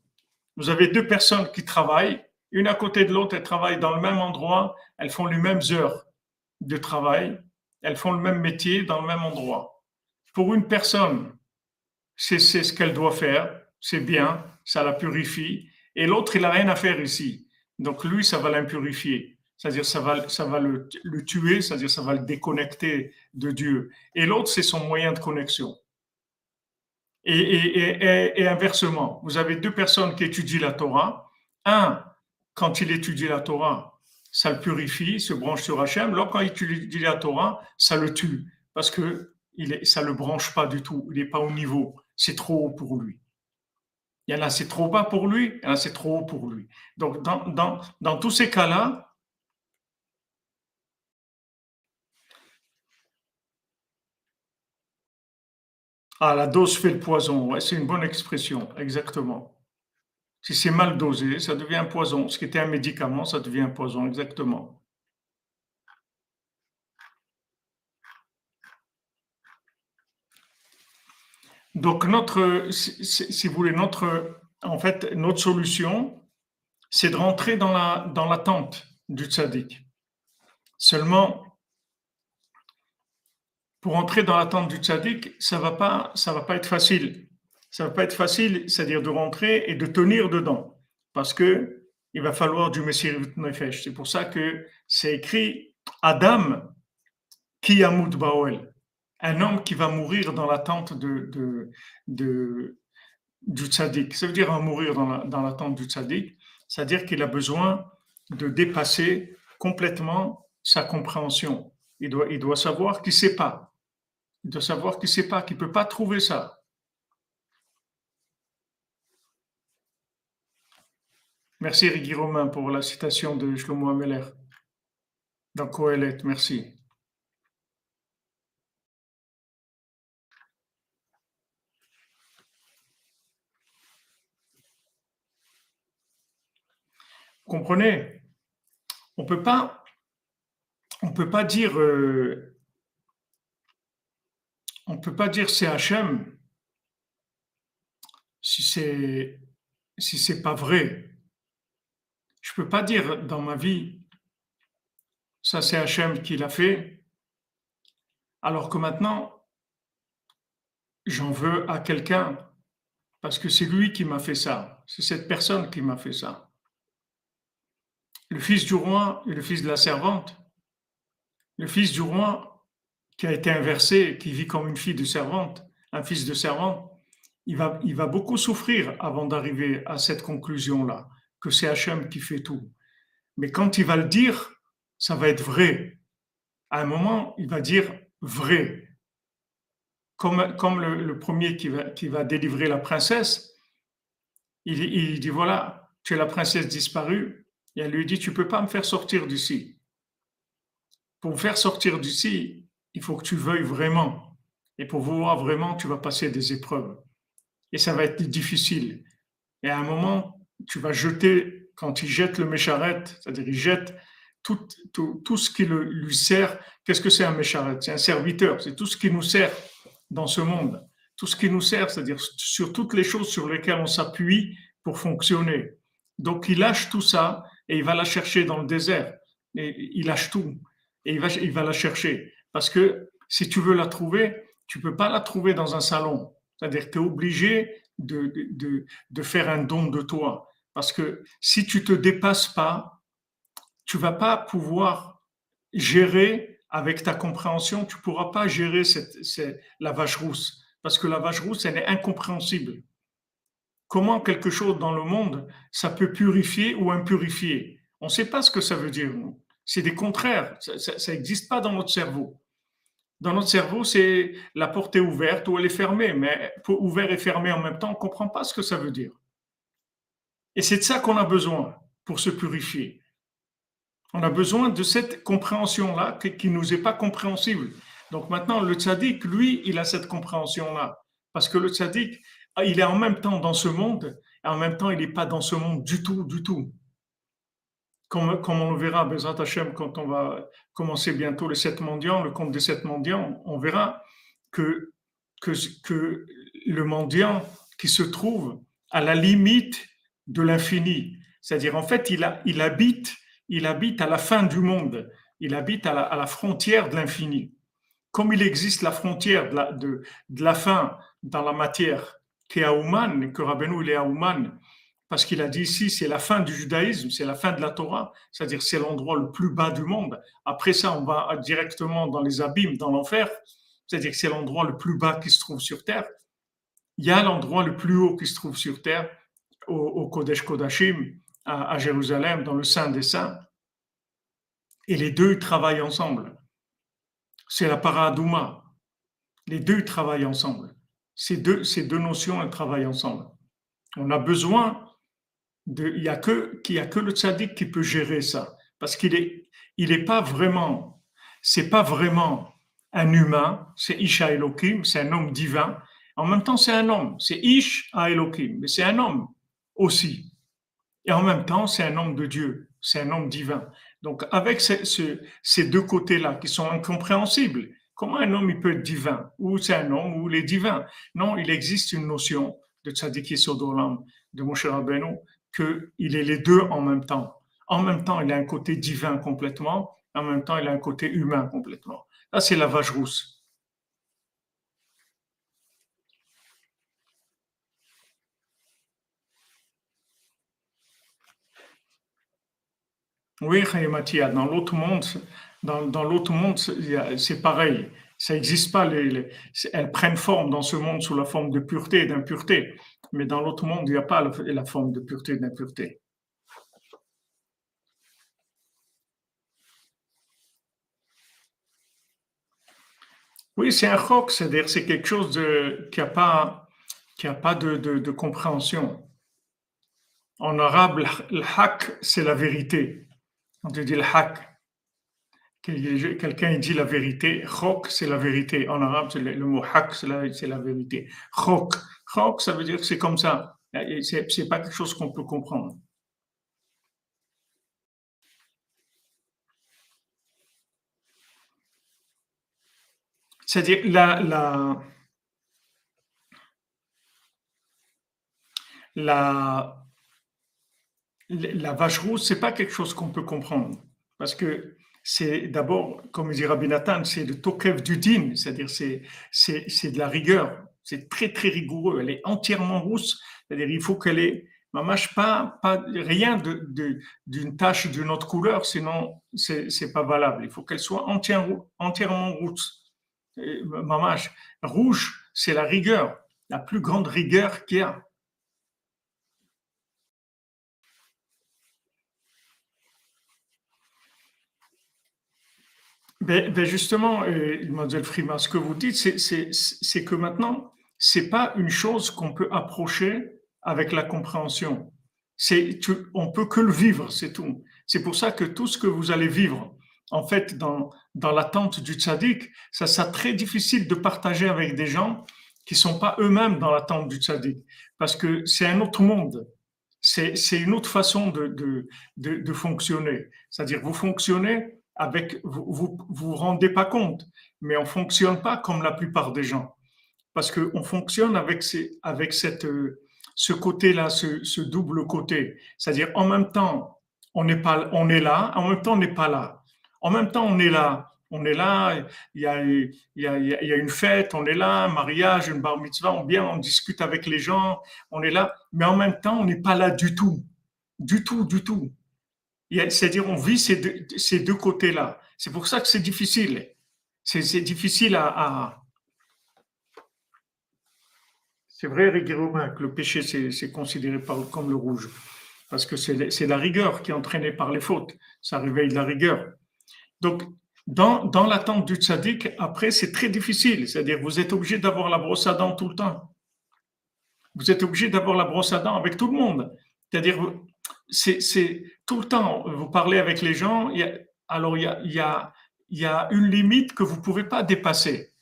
Vous avez deux personnes qui travaillent, une à côté de l'autre, elles travaillent dans le même endroit, elles font les mêmes heures de travail, elles font le même métier dans le même endroit. Pour une personne, c'est ce qu'elle doit faire, c'est bien, ça la purifie, et l'autre, il n'a rien à faire ici. Donc lui, ça va l'impurifier. C'est-à-dire, ça va, ça va le, tuer, c'est-à-dire, ça va le déconnecter de Dieu. Et l'autre, c'est son moyen de connexion. Et, inversement, vous avez deux personnes qui étudient la Torah. Un, quand il étudie la Torah, ça le purifie, se branche sur Hachem. L'autre, quand il étudie la Torah, ça le tue parce que il ça ne le branche pas du tout. Il n'est pas au niveau. C'est trop haut pour lui. Il y en a, c'est trop bas pour lui, il y en a, c'est trop haut pour lui. Donc, dans, tous ces cas-là, ah, la dose fait le poison. C'est une bonne expression, exactement. Si c'est mal dosé, ça devient un poison. Ce qui était un médicament, ça devient un poison, exactement. Donc notre, si, vous voulez, notre, en fait, notre solution, c'est de rentrer dans la dans l'attente du tzaddik. Seulement, pour entrer dans l'attente du tzaddik, ça va pas, ça va pas être facile. Ça va pas être facile, c'est-à-dire de rentrer et de tenir dedans, parce que il va falloir du Messire Nefesh. C'est pour ça que c'est écrit Adam qui amut baoel un homme qui va mourir dans l'attente de, du tzaddik. Ça veut dire mourir dans l'attente du tzaddik, c'est-à-dire qu'il a besoin de dépasser complètement sa compréhension. Il doit, il doit savoir qu'il ne sait pas. Il doit savoir qu'il ne sait pas, qu'il ne peut pas trouver ça. Merci Rigui Romain pour la citation de Shlomo Ameler dans Kohelet. Merci. Comprenez? On peut pas, peut pas dire, euh, on peut pas dire c'est Hachem si c'est si c'est pas vrai. Je peux pas dire dans ma vie ça c'est Hachem qui l'a fait, alors que maintenant j'en veux à quelqu'un parce que c'est lui qui m'a fait ça, c'est cette personne qui m'a fait ça le fils du roi et le fils de la servante. Le fils du roi qui a été inversé, qui vit comme une fille de servante, un fils de servante, il va, il va beaucoup souffrir avant d'arriver à cette conclusion-là, que c'est Hachem qui fait tout. Mais quand il va le dire, ça va être vrai. À un moment, il va dire vrai. Comme, comme le, premier qui va, qui va délivrer la princesse, il, il dit voilà, tu es la princesse disparue, et elle lui dit, tu peux pas me faire sortir d'ici. Pour me faire sortir d'ici, il faut que tu veuilles vraiment. Et pour vouloir vraiment, tu vas passer des épreuves. Et ça va être difficile. Et à un moment, tu vas jeter, quand il jette le mécharet, c'est-à-dire il jette tout, tout, tout ce qui le, lui sert. Qu'est-ce que c'est un mécharet C'est un serviteur, c'est tout ce qui nous sert dans ce monde. Tout ce qui nous sert, c'est-à-dire sur toutes les choses sur lesquelles on s'appuie pour fonctionner. Donc il lâche tout ça et il va la chercher dans le désert. Et il lâche tout et il va, il va la chercher. Parce que si tu veux la trouver, tu peux pas la trouver dans un salon. C'est-à-dire que tu es obligé de, de, de, faire un don de toi. Parce que si tu te dépasses pas, tu vas pas pouvoir gérer avec ta compréhension, tu pourras pas gérer cette, cette, la vache rousse. Parce que la vache rousse, elle est incompréhensible comment quelque chose dans le monde, ça peut purifier ou impurifier. On ne sait pas ce que ça veut dire. C'est des contraires. Ça n'existe pas dans notre cerveau. Dans notre cerveau, c'est la porte est ouverte ou elle est fermée, mais ouvert et fermé en même temps, on ne comprend pas ce que ça veut dire. Et c'est de ça qu'on a besoin pour se purifier. On a besoin de cette compréhension-là qui ne nous est pas compréhensible. Donc maintenant, le tzaddik, lui, il a cette compréhension-là. Parce que le tzaddik, il est en même temps dans ce monde, et en même temps, il n'est pas dans ce monde du tout, du tout. Comme, comme on le verra, Bezrat Hashem, quand on va commencer bientôt les sept mendiants, le compte des sept mendiants, on verra que, que, que le mendiant qui se trouve à la limite de l'infini, c'est-à-dire en fait, il, a, il, habite, il habite à la fin du monde, il habite à la, à la frontière de l'infini. Comme il existe la frontière de, de la fin dans la matière, qui est à Ouman, que Rabbeinu il est à Ouman, parce qu'il a dit ici, c'est la fin du judaïsme, c'est la fin de la Torah, c'est-à-dire c'est l'endroit le plus bas du monde. Après ça, on va directement dans les abîmes, dans l'enfer, c'est-à-dire c'est l'endroit le plus bas qui se trouve sur terre. Il y a l'endroit le plus haut qui se trouve sur terre, au, Kodesh Kodashim, à, Jérusalem, dans le Saint des Saints. Et les deux travaillent ensemble. C'est la paradouma. Les deux travaillent ensemble. Ces deux, ces deux notions, elles travaillent ensemble. On a besoin de. Il n'y a, que, il a que le tzaddik qui peut gérer ça. Parce qu'il est, il est pas vraiment. C'est pas vraiment un humain, c'est Isha Elohim, c'est un homme divin. En même temps, c'est un homme. C'est Ish à Elohim, mais c'est un homme aussi. Et en même temps, c'est un homme de Dieu, c'est un homme divin. Donc, avec ces deux côtés-là qui sont incompréhensibles, comment un homme peut être divin? Ou c'est un homme ou il est divin? Non, il existe une notion de Tzaddik Sodolam, de Moshe Rabbeinu, qu'il est les deux en même temps. En même temps, il a un côté divin complètement, en même temps, il a un côté humain complètement. Là, c'est la vache rousse. Oui, Mathia, dans l'autre monde, dans, l'autre monde, c'est pareil. Ça n'existe pas. Les, elles prennent forme dans ce monde sous la forme de pureté et d'impureté. Mais dans l'autre monde, il n'y a pas la, forme de pureté et d'impureté. Oui, c'est un roc, c'est-à-dire c'est quelque chose qui n'a pas, de, de, compréhension. En arabe, le haq, c'est la vérité. On te dit le haq. Quelqu'un dit la vérité. Chok, c'est la vérité. En arabe, le, mot haq, c'est la, vérité. Chok. Chok, ça veut dire que c'est comme ça. Ce n'est pas quelque chose qu'on peut comprendre. C'est-à-dire, la, la, la, la vache rousse, c'est pas quelque chose qu'on peut comprendre. Parce que c'est d'abord, comme dit Rabbi Nathan, c'est le tokev du din, c'est-à-dire c'est, c'est, de la rigueur. C'est très, très rigoureux. Elle est entièrement rousse. C'est-à-dire il faut qu'elle ait, mâche pas, pas rien de, d'une tache d'une autre couleur, sinon c'est, c'est pas valable. Il faut qu'elle soit entièrement, entièrement rousse. Mamache, rouge, c'est la rigueur, la plus grande rigueur qu'il y a. Ben, ben justement, euh, mademoiselle Frima, ce que vous dites, c'est que maintenant, c'est pas une chose qu'on peut approcher avec la compréhension. C'est, on peut que le vivre, c'est tout. C'est pour ça que tout ce que vous allez vivre, en fait, dans, dans l'attente du tzaddik, ça sera très difficile de partager avec des gens qui sont pas eux-mêmes dans l'attente du tzaddik, parce que c'est un autre monde. C'est une autre façon de, de, de, de fonctionner. C'est-à-dire, vous fonctionnez avec, vous vous, rendez pas compte, mais on fonctionne pas comme la plupart des gens, parce que on fonctionne avec cette, ce côté-là, ce, double côté, c'est-à-dire en même temps on n'est pas, on est là, en même temps on n'est pas là, en même temps on est là, on est là, il y a, il y a, il y a une fête, on est là, un mariage, une bar mitzvah, on vient, on discute avec les gens, on est là, mais en même temps on n'est pas là du tout, du tout, du tout. C'est-à-dire, on vit ces deux, côtés-là. C'est pour ça que c'est difficile. C'est difficile à. C'est vrai, Romain, que le péché, c'est considéré comme le rouge. Parce que c'est la rigueur qui est entraînée par les fautes. Ça réveille la rigueur. Donc, dans, dans l'attente du tzaddik, après, c'est très difficile. C'est-à-dire, vous êtes obligé d'avoir la brosse à dents tout le temps. Vous êtes obligé d'avoir la brosse à dents avec tout le monde. C'est-à-dire, c'est tout le temps, vous parlez avec les gens, alors il y, a, une limite que vous ne pouvez pas dépasser.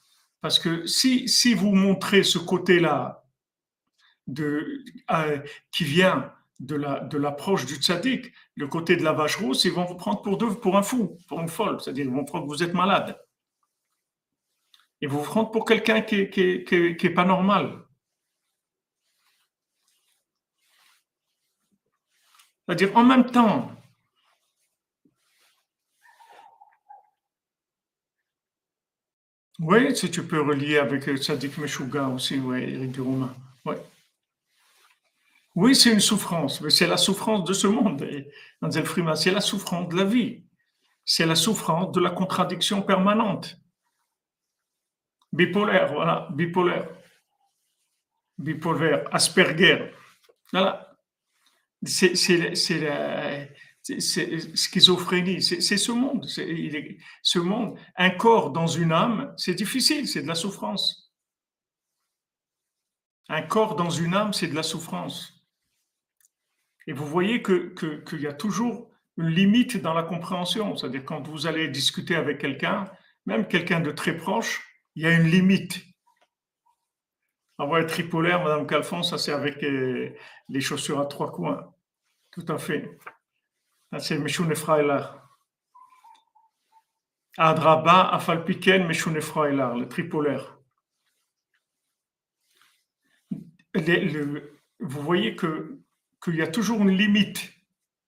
Parce que si, vous montrez ce côté-là, euh, qui vient de l'approche du tzaddik, le côté de la vache rousse, ils vont vous prendre pour, pour un fou, pour une folle. C'est-à-dire, ils vont prendre que vous êtes malade. Ils vont vous prendre pour quelqu'un qui n'est pas normal. C'est-à-dire, en même temps, Oui, si tu peux relier avec Tzadik Meshuga aussi, oui, Eric Duromain. Oui. Oui, c'est une souffrance, mais c'est la souffrance de ce monde, c'est la souffrance de la vie. C'est la souffrance de la contradiction permanente. Bipolaire, voilà, bipolaire. Bipolaire, Asperger. Voilà. C'est la schizophrénie, c'est ce monde. un corps dans une âme, c'est difficile, c'est de la souffrance. Un corps dans une âme, c'est de la souffrance. Et vous voyez qu'il que, y a toujours une limite dans la compréhension. C'est-à-dire quand vous allez discuter avec quelqu'un, même quelqu'un de très proche, il y a une limite. Avoir tripolaire, Madame Calfon, ça c'est avec les chaussures à trois coins. Tout à fait. C'est. Adraba, Afalpiken, Meshune Frailar, le tripolaire. vous voyez que qu'il y a toujours une limite,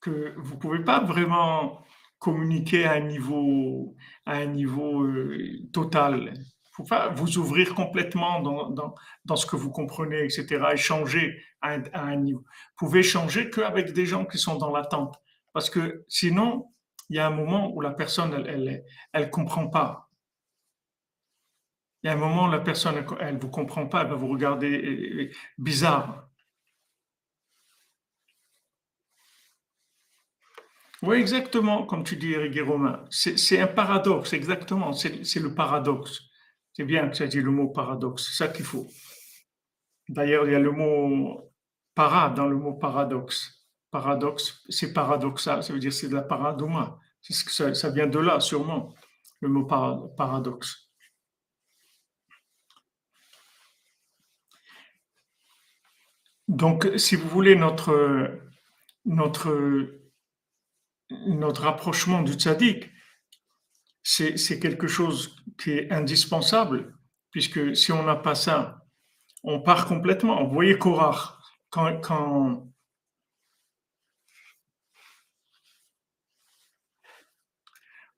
que vous ne pouvez pas vraiment communiquer à un niveau, à un niveau euh, total. Ne pas vous ouvrir complètement dans, dans, dans, ce que vous comprenez, etc., échanger à un, à un niveau. Vous pouvez échanger qu'avec des gens qui sont dans l'attente. Parce que sinon, il y a un moment où la personne, elle elle, comprend pas. Il y a un moment où la personne, elle ne vous comprend pas, elle va vous regarder bizarre. Oui, exactement, comme tu dis, Eric Romain. C'est un paradoxe, exactement. C'est le paradoxe. C'est bien que as dit le mot paradoxe. C'est ça qu'il faut. D'ailleurs, il y a le mot para dans le mot paradoxe paradoxe, c'est paradoxal, ça veut dire c'est de la paradoma. Ça, ça, vient de là, sûrement, le mot paradoxe. Donc, si vous voulez, notre, notre, notre rapprochement du tzaddik, c'est quelque chose qui est indispensable, puisque si on n'a pas ça, on part complètement. Vous voyez Korach, quand, quand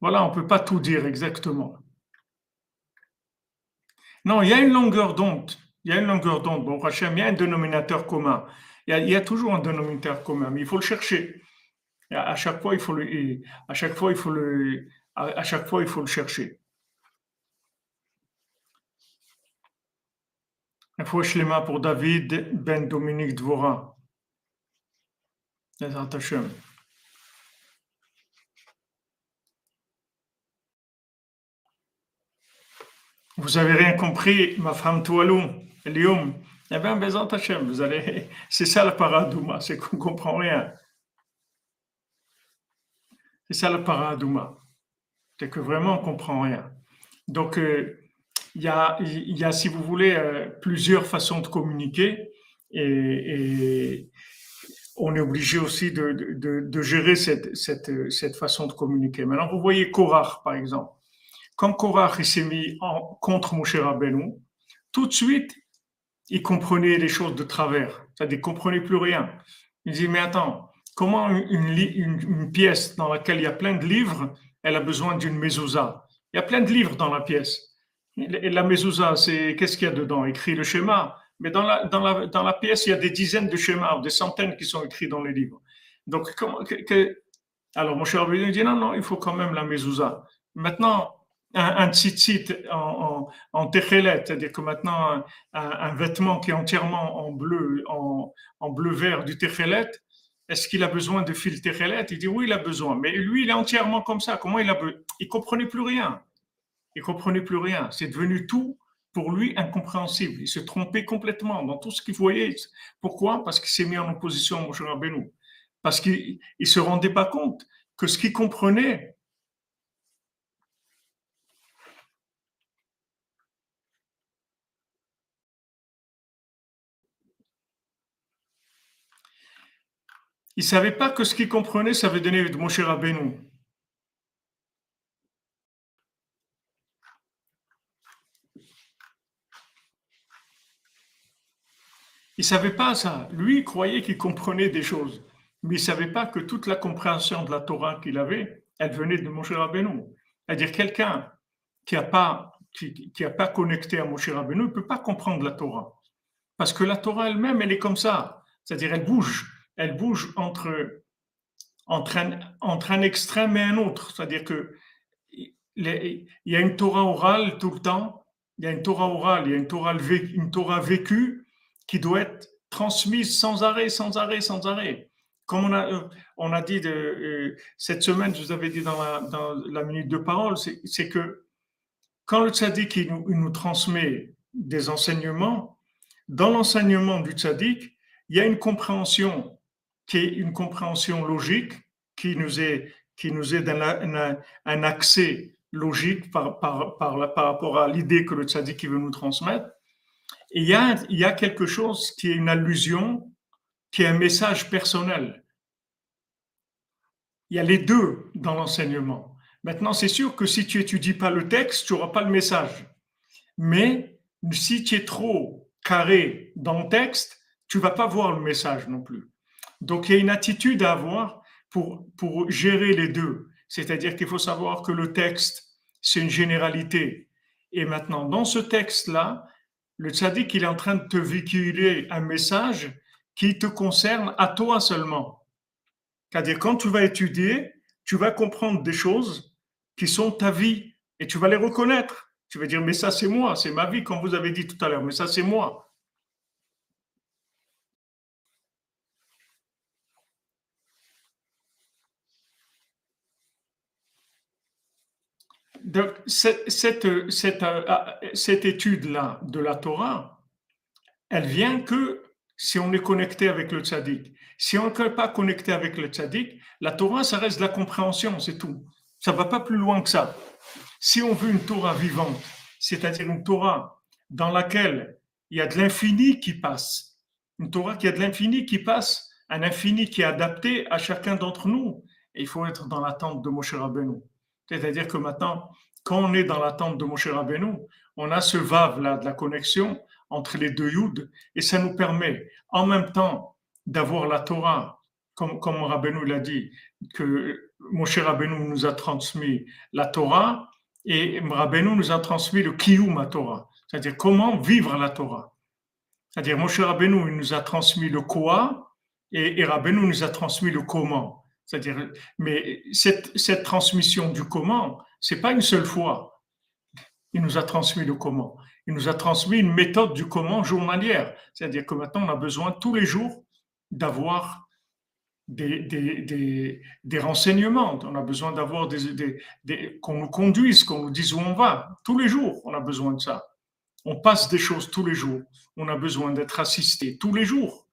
Voilà, on ne peut pas tout dire exactement. Non, il y a une longueur d'onde. Il y a une longueur d'onde. Bon, Rachem, il y a un dénominateur commun. Il y, a, toujours un dénominateur commun, mais il faut le chercher. À, chaque fois, il faut le, à chaque fois, il faut le, à, chaque fois, il faut le chercher. Un fois mains pour David Ben Dominique Dvora. Hashem. Vous avez rien compris, ma femme Toualoum, Lioum. Eh bien, Bézant Hachem, vous allez. C'est ça le paradouma, c'est qu'on ne comprend rien. C'est ça le paradouma. C'est que vraiment on comprend rien. Donc, euh, il y, a, y, a, si vous voulez, euh, plusieurs façons de communiquer et, on est obligé aussi de, de, gérer cette, cette, cette, façon de communiquer. Maintenant, vous voyez Korach, par exemple quand Korach s'est mis en, contre Moshe Rabbeinu, tout de suite, il comprenait les choses de travers. C'est-à-dire, il comprenait plus rien. Il dit, mais attends, comment une, pièce dans laquelle il y a plein de livres, elle a besoin d'une mezouza Il y a plein de livres dans la pièce. Et la mezouza, c'est qu'est-ce qu'il y a dedans? Écrit le schéma. Mais dans la, dans, la, dans la pièce, il y a des dizaines de schémas, des centaines qui sont écrits dans les livres. Donc, alors, mon cher dit non, non, il faut quand même la mezouza. Maintenant, un, tzitzit en, en, en c'est-à-dire que maintenant un, vêtement qui est entièrement en bleu, en, en bleu-vert du techelet, est-ce qu'il a besoin de fil Il dit oui, il a besoin. Mais lui, il est entièrement comme ça. Comment il a besoin Il comprenait plus rien. Il comprenait plus rien. C'est devenu tout pour lui incompréhensible. Il se trompait complètement dans tout ce qu'il voyait. Pourquoi? Parce qu'il s'est mis en opposition à Moshe Rabbeinu. Parce qu'il ne se rendait pas compte que ce qu'il comprenait, Il ne savait pas que ce qu'il comprenait, ça avait donné de Moshe Rabbeinu. Il ne savait pas ça. Lui, il croyait qu'il comprenait des choses. Mais il ne savait pas que toute la compréhension de la Torah qu'il avait, elle venait de Moshe Rabbeinu. C'est-à-dire quelqu'un qui n'a pas, qui, pas connecté à Moshe Rabbeinu ne peut pas comprendre la Torah. Parce que la Torah elle-même, elle est comme ça. C'est-à-dire elle bouge. Elle bouge entre, entre, un, extrême et un autre. C'est-à-dire que il y a une Torah orale tout le temps, il y a une Torah orale, il y a une Torah, une Torah vécue qui doit être transmise sans arrêt, sans arrêt, sans arrêt. Comme on a, euh, on a dit euh, cette semaine, je vous avais dit dans la, minute de parole, c'est que quand le tzaddik nous, il nous transmet des enseignements, dans l'enseignement du tzaddik, il y a une compréhension qui est une compréhension logique, qui nous est, qui nous est un, accès logique par, par, par, par rapport à l'idée que le tzaddik veut nous transmettre. Et il y, a, il y a quelque chose qui est une allusion, qui est un message personnel. Il y a les deux dans l'enseignement. Maintenant, c'est sûr que si tu étudies pas le texte, tu n'auras pas le message. Mais si tu es trop carré dans le texte, tu vas pas voir le message non plus. Donc, il y a une attitude à avoir pour, pour gérer les deux. C'est-à-dire qu'il faut savoir que le texte, c'est une généralité. Et maintenant, dans ce texte-là, le tzaddik, il est en train de te véhiculer un message qui te concerne à toi seulement. C'est-à-dire, quand tu vas étudier, tu vas comprendre des choses qui sont ta vie et tu vas les reconnaître. Tu vas dire, mais ça, c'est moi, c'est ma vie, comme vous avez dit tout à l'heure, mais ça, c'est moi. Donc, cette, cette, euh, ah, cette, étude-là de la Torah, elle vient que si on est connecté avec le tzaddik. Si on n'est pas connecté avec le tzaddik, la Torah, ça reste de la compréhension, c'est tout. Ça va pas plus loin que ça. Si on veut une Torah vivante, c'est-à-dire une Torah dans laquelle il y a de l'infini qui passe, une Torah qui a de l'infini qui passe, un infini qui est adapté à chacun d'entre nous. Et il faut être dans l'attente de Moshe Rabbeinu. C'est-à-dire que maintenant, quand on est dans l'attente de Moshe Rabbeinu, on a ce vav-là de la connexion entre les deux Yud, et ça nous permet en même temps d'avoir la Torah, comme, comme Rabbeinu l'a dit, que Moshe Rabbeinu nous a transmis la Torah, et Rabbeinu nous a transmis le Kiyum Torah, c'est-à-dire comment vivre la Torah. C'est-à-dire Moshe Rabbeinu nous a transmis le quoi, et, et Rabbeinu nous a transmis le comment. C'est-à-dire, mais cette, transmission du comment, c'est pas une seule fois. Il nous a transmis le comment. Il nous a transmis une méthode du comment journalière. C'est-à-dire que maintenant, on a besoin tous les jours d'avoir des, des, des, renseignements. On a besoin d'avoir des, des qu'on nous conduise, qu'on nous dise où on va. Tous les jours, on a besoin de ça. On passe des choses tous les jours. On a besoin d'être assisté tous les jours.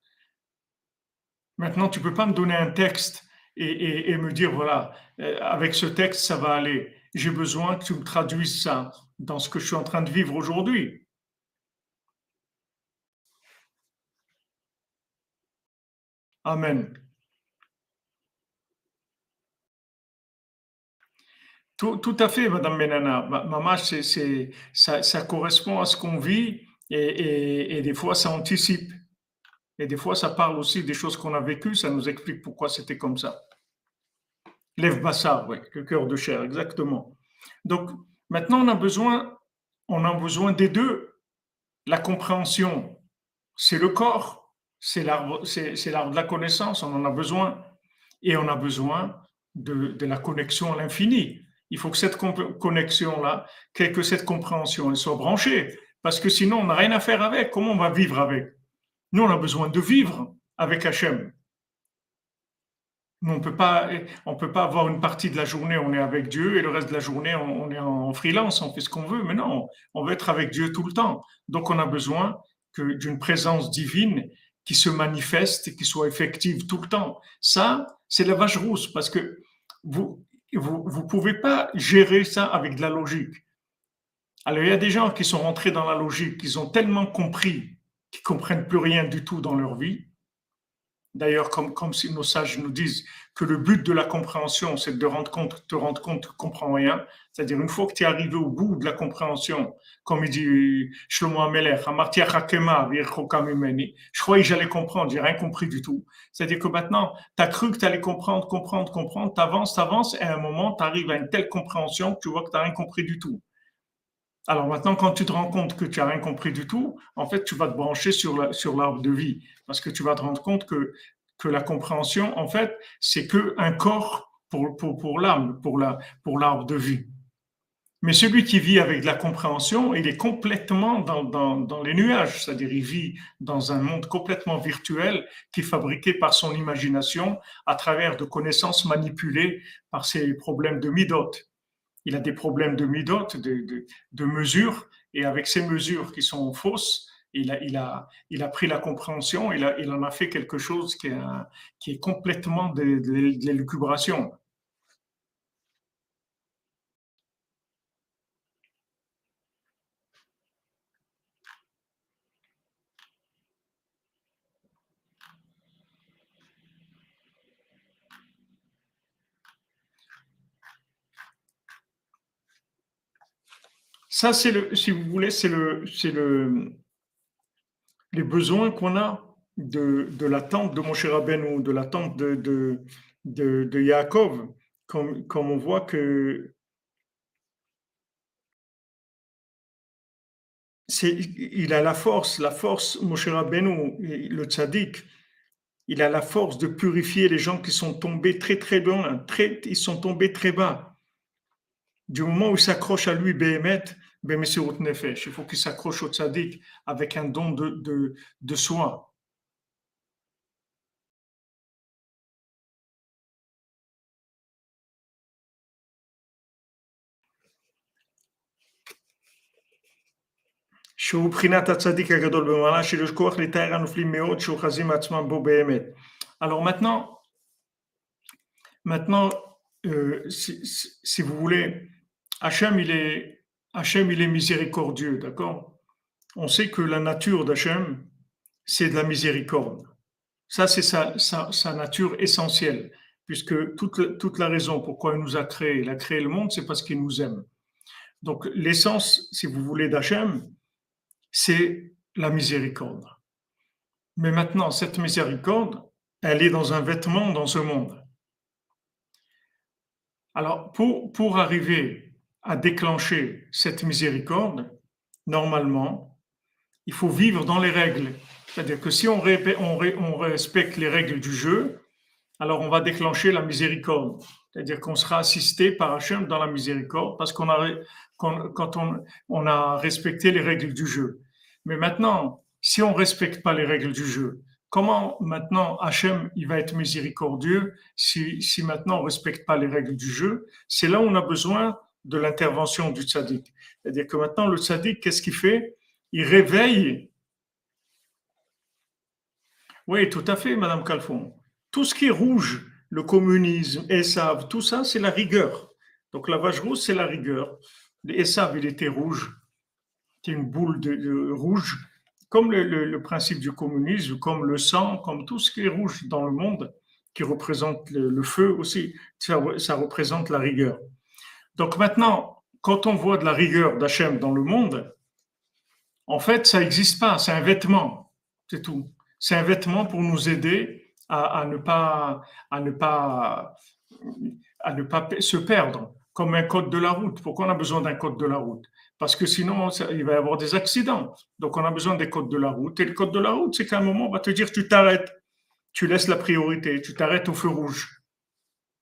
Maintenant, tu peux pas me donner un texte et, me dire, voilà, euh, avec ce texte, ça va aller. J'ai besoin que tu me traduises ça dans ce que je suis en train de vivre aujourd'hui. Amen. Tout, à fait, Madame Menana. Maman, c'est, ça, ça, correspond à ce qu'on vit et, et, des fois, ça anticipe. Et des fois, ça parle aussi des choses qu'on a vécues, ça nous explique pourquoi c'était comme ça. Lève Bassar, oui, le cœur de chair, exactement. Donc, maintenant, on a besoin, on a besoin des deux. La compréhension, c'est le corps, c'est, l'arbre de la connaissance, on en a besoin. Et on a besoin de, de la connexion à l'infini. Il faut que cette connexion-là, que cette compréhension, elle soit branchée. Parce que sinon, on n'a rien à faire avec. Comment on va vivre avec? Nous, on a besoin de vivre avec Hachem. On peut pas, on peut pas avoir une partie de la journée, on est avec Dieu, et le reste de la journée, on, est en freelance, on fait ce qu'on veut. Mais non, on veut être avec Dieu tout le temps. Donc, on a besoin d'une présence divine qui se manifeste qui soit effective tout le temps. Ça, c'est la vache rousse, parce que vous, vous, vous pouvez pas gérer ça avec de la logique. Alors, il y a des gens qui sont rentrés dans la logique, qui ont tellement compris, qu'ils comprennent plus rien du tout dans leur vie, D'ailleurs, comme, comme si nos sages nous disent que le but de la compréhension, c'est de rendre compte, te rendre compte tu comprends rien. C'est-à-dire, une fois que tu es arrivé au bout de la compréhension, comme il dit Shlomo Ameler, je croyais que j'allais comprendre, j'ai rien compris du tout. C'est-à-dire que maintenant, tu as cru que tu allais comprendre, comprendre, comprendre, tu avances, tu avances, et à un moment, tu arrives à une telle compréhension que tu vois que tu n'as rien compris du tout. Alors maintenant, quand tu te rends compte que tu n'as rien compris du tout, en fait, tu vas te brancher sur l'arbre de vie. Parce que tu vas te rendre compte que, que la compréhension, en fait, c'est qu'un corps pour, l'âme, pour l'arbre pour de vie. Mais celui qui vit avec de la compréhension, il est complètement dans, dans, dans les nuages, c'est-à-dire il vit dans un monde complètement virtuel qui est fabriqué par son imagination à travers de connaissances manipulées par ses problèmes de midote il a des problèmes de midot, de, de, mesures, et avec ces mesures qui sont fausses, il a, il a, il a pris la compréhension, il, a, il en a fait quelque chose qui est, qui est complètement de, de l'élucubration. Ça, c'est le, si vous voulez, c'est le, c'est le, les besoins qu'on a de, de l'attente de Moshe ou de l'attente de, de, de, Yaakov, comme, on voit que il a la force, la force, Moshe Rabbeinu, le tzaddik, il a la force de purifier les gens qui sont tombés très très loin, ils sont tombés très bas. Du moment où il s'accroche à lui, Béhémet, Nefesh, il faut qu'il s'accroche au tzaddik avec un don de, de, de soi. Alors maintenant, euh, si, vous voulez, Hachem, il est, il est miséricordieux, d'accord? On sait que la nature d'Hachem, c'est de la miséricorde. Ça, c'est sa, sa, nature essentielle, puisque toute, toute la raison pourquoi il nous a créé, il a créé le monde, c'est parce qu'il nous aime. Donc, l'essence, si vous voulez, d'Hachem, c'est la miséricorde. Mais maintenant, cette miséricorde, elle est dans un vêtement dans ce monde. Alors, pour, pour arriver à déclencher cette miséricorde, normalement, il faut vivre dans les règles. C'est-à-dire que si on, on, respecte les règles du jeu, alors on va déclencher la miséricorde. C'est-à-dire qu'on sera assisté par Hachem dans la miséricorde parce qu'on a, quand, on, on, a respecté les règles du jeu. Mais maintenant, si on ne respecte pas les règles du jeu, Comment maintenant Hachem il va être miséricordieux si, si maintenant on ne respecte pas les règles du jeu? C'est là où on a besoin de l'intervention du tzaddik. C'est-à-dire que maintenant le tzaddik, qu'est-ce qu'il fait? Il réveille. Oui, tout à fait, Madame Calfon. Tout ce qui est rouge, le communisme, Esav, tout ça, c'est la rigueur. Donc la vache rouge, c'est la rigueur. Esav, il était rouge. C'est une boule de rouge comme le, principe du communisme, comme le sang, comme tout ce qui est rouge dans le monde, qui représente le, feu aussi, ça, représente la rigueur. Donc maintenant, quand on voit de la rigueur d'Hachem dans le monde, en fait, ça n'existe pas, c'est un vêtement, c'est tout. C'est un vêtement pour nous aider à, ne pas, se perdre, comme un code de la route. Pourquoi on a besoin d'un code de la route? Parce que sinon, il va y avoir des accidents. Donc, on a besoin des codes de la route. Et le code de la route, c'est qu'à un moment, on va te dire, tu t'arrêtes, tu laisses la priorité, tu t'arrêtes au feu rouge.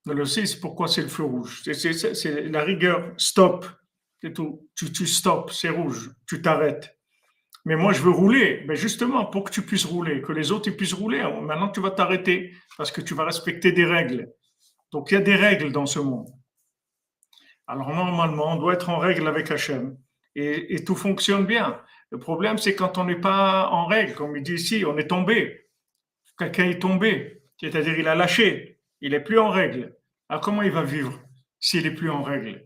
On le sait, c'est pourquoi c'est le feu rouge. C'est la rigueur, stop, c'est tout. Tu, tu stops, c'est rouge, tu t'arrêtes. Mais moi, je veux rouler. Mais justement, pour que tu puisses rouler, que les autres puissent rouler, maintenant tu vas t'arrêter parce que tu vas respecter des règles. Donc, il y a des règles dans ce monde. Alors, normalement, on doit être en règle avec Hachem et, tout fonctionne bien. Le problème, c'est quand on n'est pas en règle, comme il dit ici, on est tombé. Quelqu'un est tombé, c'est-à-dire il a lâché, il n'est plus en règle. Alors comment il va vivre s'il n'est plus en règle?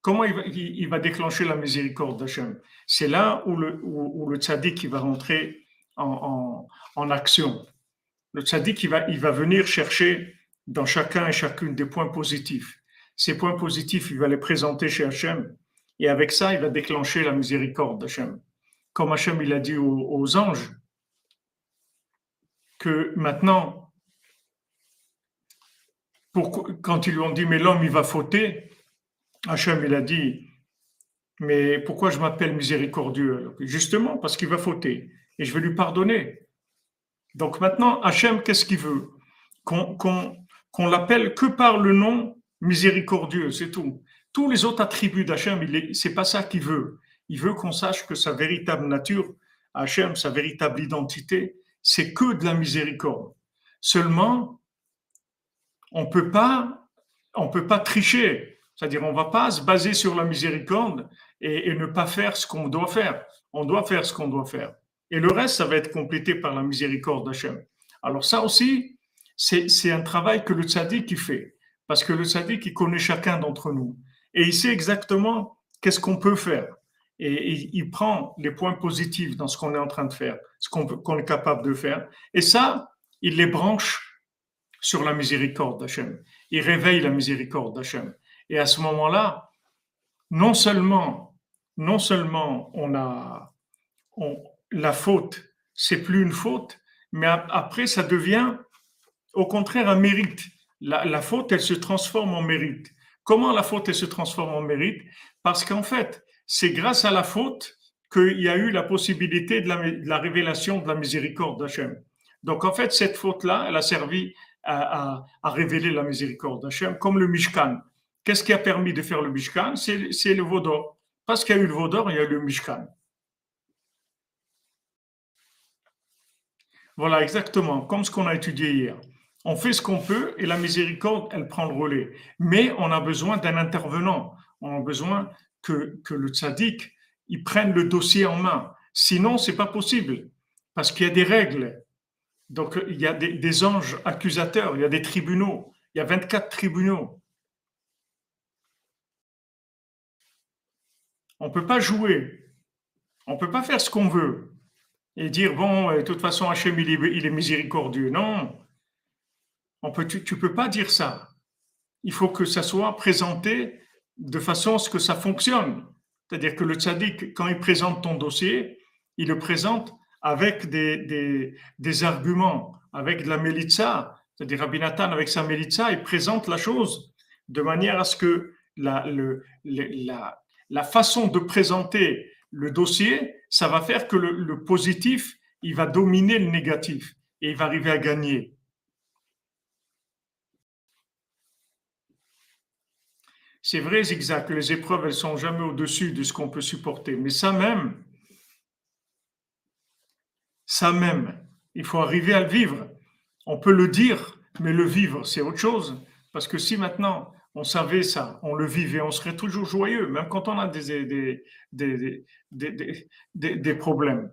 Comment il va, déclencher la miséricorde d'Hachem? C'est là où le, où, tzaddik va rentrer en, action. Le tzaddik, va, il va venir chercher dans chacun et chacune des points positifs. Ces points positifs, il va les présenter chez Hachem. Et avec ça, il va déclencher la miséricorde d'Hachem. Comme Hachem, il a dit aux, anges que maintenant, quand ils lui ont dit, mais l'homme, il va fauter, Hachem, il a dit, mais pourquoi je m'appelle miséricordieux? Justement, parce qu'il va fauter. Et je vais lui pardonner. Donc maintenant, Hachem, qu'est-ce qu'il veut? Qu'on l'appelle que par le nom miséricordieux, c'est tout. Tous les autres attributs d'Hachem, c'est pas ça qu'il veut. Il veut qu'on sache que sa véritable nature, Hachem, sa véritable identité, c'est que de la miséricorde. Seulement, on peut pas, on peut pas tricher. C'est-à-dire, on va pas se baser sur la miséricorde et, ne pas faire ce qu'on doit faire. On doit faire ce qu'on doit faire. Et le reste, ça va être complété par la miséricorde d'Hachem. Alors ça aussi, c'est un travail que le tzaddik fait. Parce que le tzaddik, il connaît chacun d'entre nous. Et il sait exactement qu'est-ce qu'on peut faire. Et, il prend les points positifs dans ce qu'on est en train de faire, ce qu'on est capable de faire. Et ça, il les branche sur la miséricorde d'Hachem. Il réveille la miséricorde d'Hachem. Et à ce moment-là, non seulement, non seulement on a, on, la faute, c'est plus une faute, mais après, ça devient au contraire un mérite. La, faute, elle se transforme en mérite. Comment la faute, elle se transforme en mérite? Parce qu'en fait, c'est grâce à la faute qu'il y a eu la possibilité de la, révélation de la miséricorde d'Hachem. Donc en fait, cette faute-là, elle a servi à, révéler la miséricorde comme le Mishkan. Qu'est-ce qui a permis de faire le Mishkan? C'est le Vaudor. Parce qu'il y a eu le Vaudor, il y a eu le Mishkan. Voilà, exactement, comme ce qu'on a étudié hier. On fait ce qu'on peut et la miséricorde, elle prend le relais. Mais on a besoin d'un intervenant. On a besoin que, le tzaddik, il prenne le dossier en main. Sinon, c'est pas possible. Parce qu'il y a des règles. Donc, il y a des, anges accusateurs, il y a des tribunaux. Il y a 24 tribunaux. On ne peut pas jouer. On ne peut pas faire ce qu'on veut et dire bon, euh, de toute façon, Hachem, il est, miséricordieux. Non, on peut, tu ne peux pas dire ça. Il faut que ça soit présenté de façon à ce que ça fonctionne. C'est-à-dire que le tzaddik, quand il présente ton dossier, il le présente avec des, des, arguments, avec de la melitza. C'est-à-dire Rabbi avec sa melitza, il présente la chose de manière à ce que la, la, la façon de présenter le dossier, ça va faire que le, positif, il va dominer le négatif et il va arriver à gagner. C'est vrai, Zigzag, que les épreuves, elles sont jamais au-dessus de ce qu'on peut supporter. Mais ça même, ça même, il faut arriver à le vivre. On peut le dire, mais le vivre, c'est autre chose. Parce que si maintenant, on savait ça, on le vivait, on serait toujours joyeux, même quand on a des, des, des, problèmes.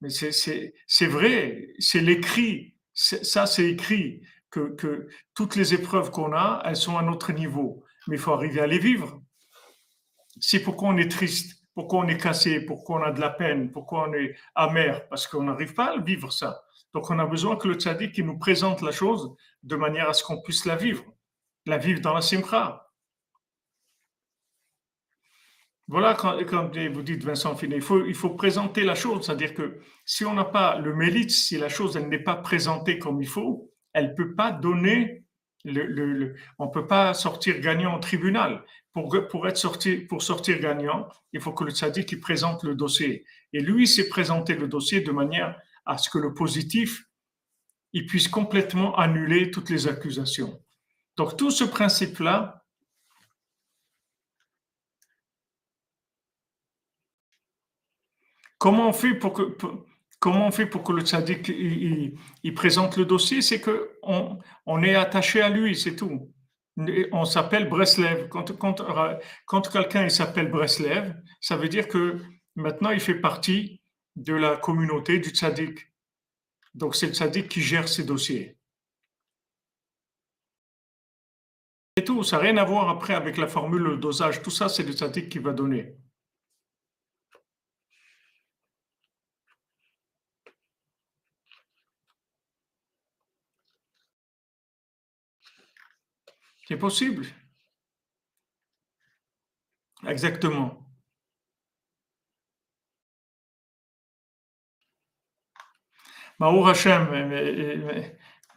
Mais c'est vrai, c'est l'écrit, ça c'est écrit, que, que, toutes les épreuves qu'on a, elles sont à notre niveau, mais il faut arriver à les vivre. C'est pourquoi on est triste, pourquoi on est cassé, pourquoi on a de la peine, pourquoi on est amer, parce qu'on n'arrive pas à vivre ça. Donc on a besoin que le tzaddik nous présente la chose de manière à ce qu'on puisse la vivre. La vivre dans la simcha. Voilà quand, vous dites Vincent Finet, il faut, il faut présenter la chose, c'est-à-dire que si on n'a pas le mérite, si la chose n'est pas présentée comme il faut, elle ne peut pas donner, on ne peut pas sortir gagnant au tribunal. Pour, pour, être sorti, pour sortir gagnant, il faut que le tzaddik présente le dossier. Et lui, s'est présenté le dossier de manière à ce que le positif, il puisse complètement annuler toutes les accusations. Donc tout ce principe-là, comment on fait pour que, comment on fait pour que le tzaddik il, présente le dossier C'est que on, est attaché à lui, c'est tout. On s'appelle Breslev. Quand, quelqu'un s'appelle Breslev, ça veut dire que maintenant il fait partie de la communauté du tzaddik. Donc c'est le tzaddik qui gère ses dossiers. Et tout, ça n'a rien à voir après avec la formule, le dosage, tout ça, c'est le statique qui va donner. C'est possible. Exactement. Maour Hachem,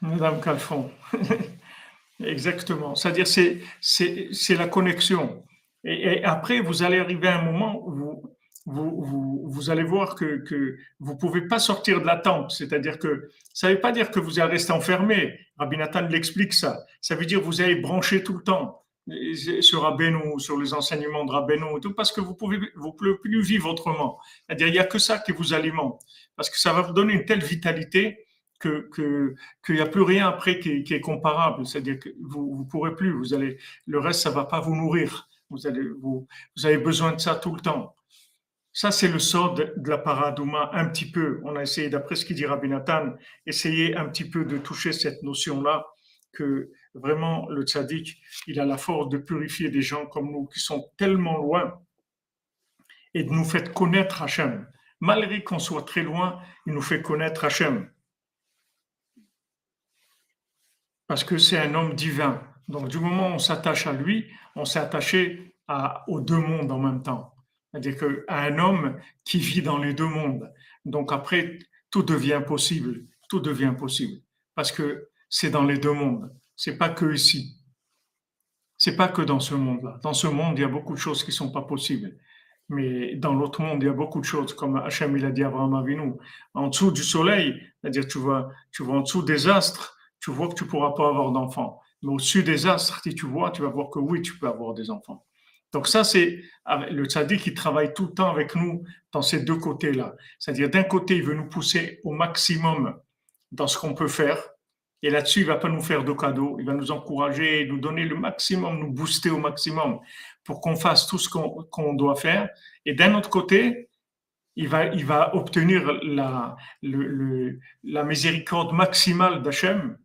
Madame Calfon. Exactement. C'est-à-dire, c'est, la connexion. Et, après, vous allez arriver à un moment où vous, vous, vous, allez voir que, que vous ne pouvez pas sortir de la tente. C'est-à-dire que ça ne veut pas dire que vous allez rester enfermé. Rabbi Nathan l'explique ça. Ça veut dire que vous allez brancher tout le temps sur Rabbeinu, sur les enseignements de Rabbeinu, tout, parce que vous pouvez, vous pouvez plus vivre autrement. C'est-à-dire, il n'y a que ça qui vous alimente. Parce que ça va vous donner une telle vitalité que qu'il n'y a plus rien après qui, est comparable. C'est-à-dire que vous ne pourrez plus. Vous allez, le reste, ça va pas vous nourrir. Vous, allez, vous, vous avez besoin de ça tout le temps. Ça, c'est le sort de, la paradouma un petit peu. On a essayé, d'après ce qu'il dit Rabbi Nathan, essayer un petit peu de toucher cette notion-là, que vraiment le tzaddik, il a la force de purifier des gens comme nous qui sont tellement loin et de nous faire connaître Hachem. Malgré qu'on soit très loin, il nous fait connaître Hachem. Parce que c'est un homme divin. Donc, du moment où on s'attache à lui, on s'est attaché aux deux mondes en même temps. C'est-à-dire qu'à un homme qui vit dans les deux mondes. Donc après, tout devient possible. Tout devient possible. Parce que c'est dans les deux mondes. C'est pas que ici. C'est pas que dans ce monde-là. Dans ce monde, il y a beaucoup de choses qui sont pas possibles. Mais dans l'autre monde, il y a beaucoup de choses, comme Hachem il a dit à Abraham Avinu. En dessous du soleil, c'est-à-dire tu vois, tu vois en dessous des astres, tu vois que tu pourras pas avoir d'enfants. Mais au-dessus des astres, si tu vois, tu vas voir que oui, tu peux avoir des enfants. Donc ça, c'est le tzaddik qui travaille tout le temps avec nous dans ces deux côtés-là. C'est-à-dire d'un côté, il veut nous pousser au maximum dans ce qu'on peut faire. Et là-dessus, il va pas nous faire de cadeaux. Il va nous encourager, nous donner le maximum, nous booster au maximum pour qu'on fasse tout ce qu'on doit faire. Et d'un autre côté, il va, il va obtenir la, la miséricorde maximale d'Hachem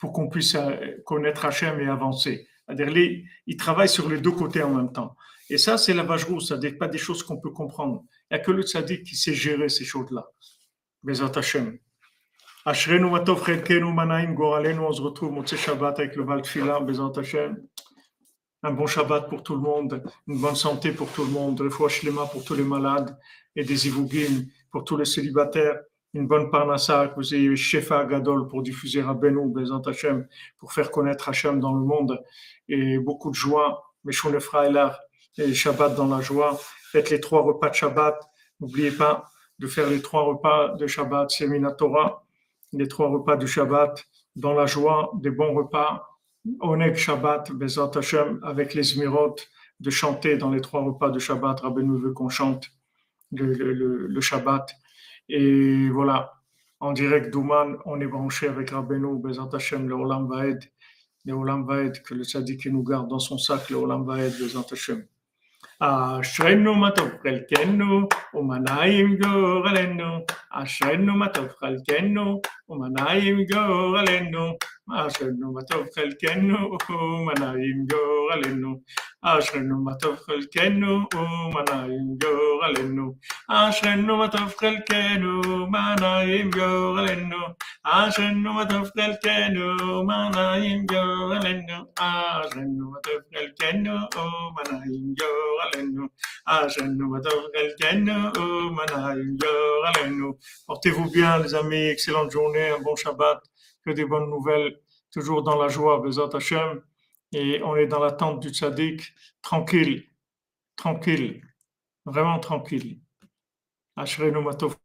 pour qu'on puisse euh, connaître Hachem et avancer. C'est-à-dire, il travaille sur les deux côtés en même temps. Et ça, c'est la vache rousse, c'est-à-dire pas des choses qu'on peut comprendre. Il n'y a que le tzaddik qui sait gérer ces choses-là. Bezat Hashem. Ashrenu matov chelkenu manaim goralenu, on se retrouve Motse Shabbat avec le Val Tfila, Bezat Hashem. Un bon Shabbat pour tout le monde, une bonne santé pour tout le monde, le shlema pour tous les malades et des ivougim pour tous les célibataires une bonne parnassa, que vous ayez Shefa Gadol pour diffuser Rabbeinu, Bezant Hashem, pour faire connaître Hashem dans le monde, et beaucoup de joie, Meshon Efraïlar, et Shabbat dans la joie. Faites les trois repas de Shabbat. N'oubliez pas de faire les trois repas de Shabbat, Semina Torah, les trois repas du Shabbat dans la joie, des bons repas. Oneg Shabbat, Bezat Hashem, avec les Zmirot, de chanter dans les trois repas de Shabbat. Rabbeinu veut qu'on chante le, le, le Shabbat. Et voilà, en direct d'Ouman, on est branché avec Rabbeinu, Bezat Hashem, le Olam Vaed, le Olam Vaed, que le Sadiq nous garde dans son sac, le Olam Vaed, Bezat Hashem. אשרנו מה טוב חלקנו, ומנעים גורלנו. אשרנו מה טוב חלקנו, ומנעים גורלנו. אשרנו מה טוב חלקנו, ומנעים גורלנו. אשרנו מה טוב חלקנו, ומנעים גורלנו. אשרנו מה טוב חלקנו, ומנעים גורלנו. אשרנו מה טוב חלקנו, ומנעים גורלנו. אשרנו מה טוב חלקנו, ומנעים גורלנו. Portez-vous bien, les amis. Excellente journée, un bon Shabbat. Que des bonnes nouvelles. Toujours dans la joie, Bezat Hashem. Et on est dans l'attente du tzaddik. Tranquille. Tranquille. Vraiment tranquille. Ashrenu matov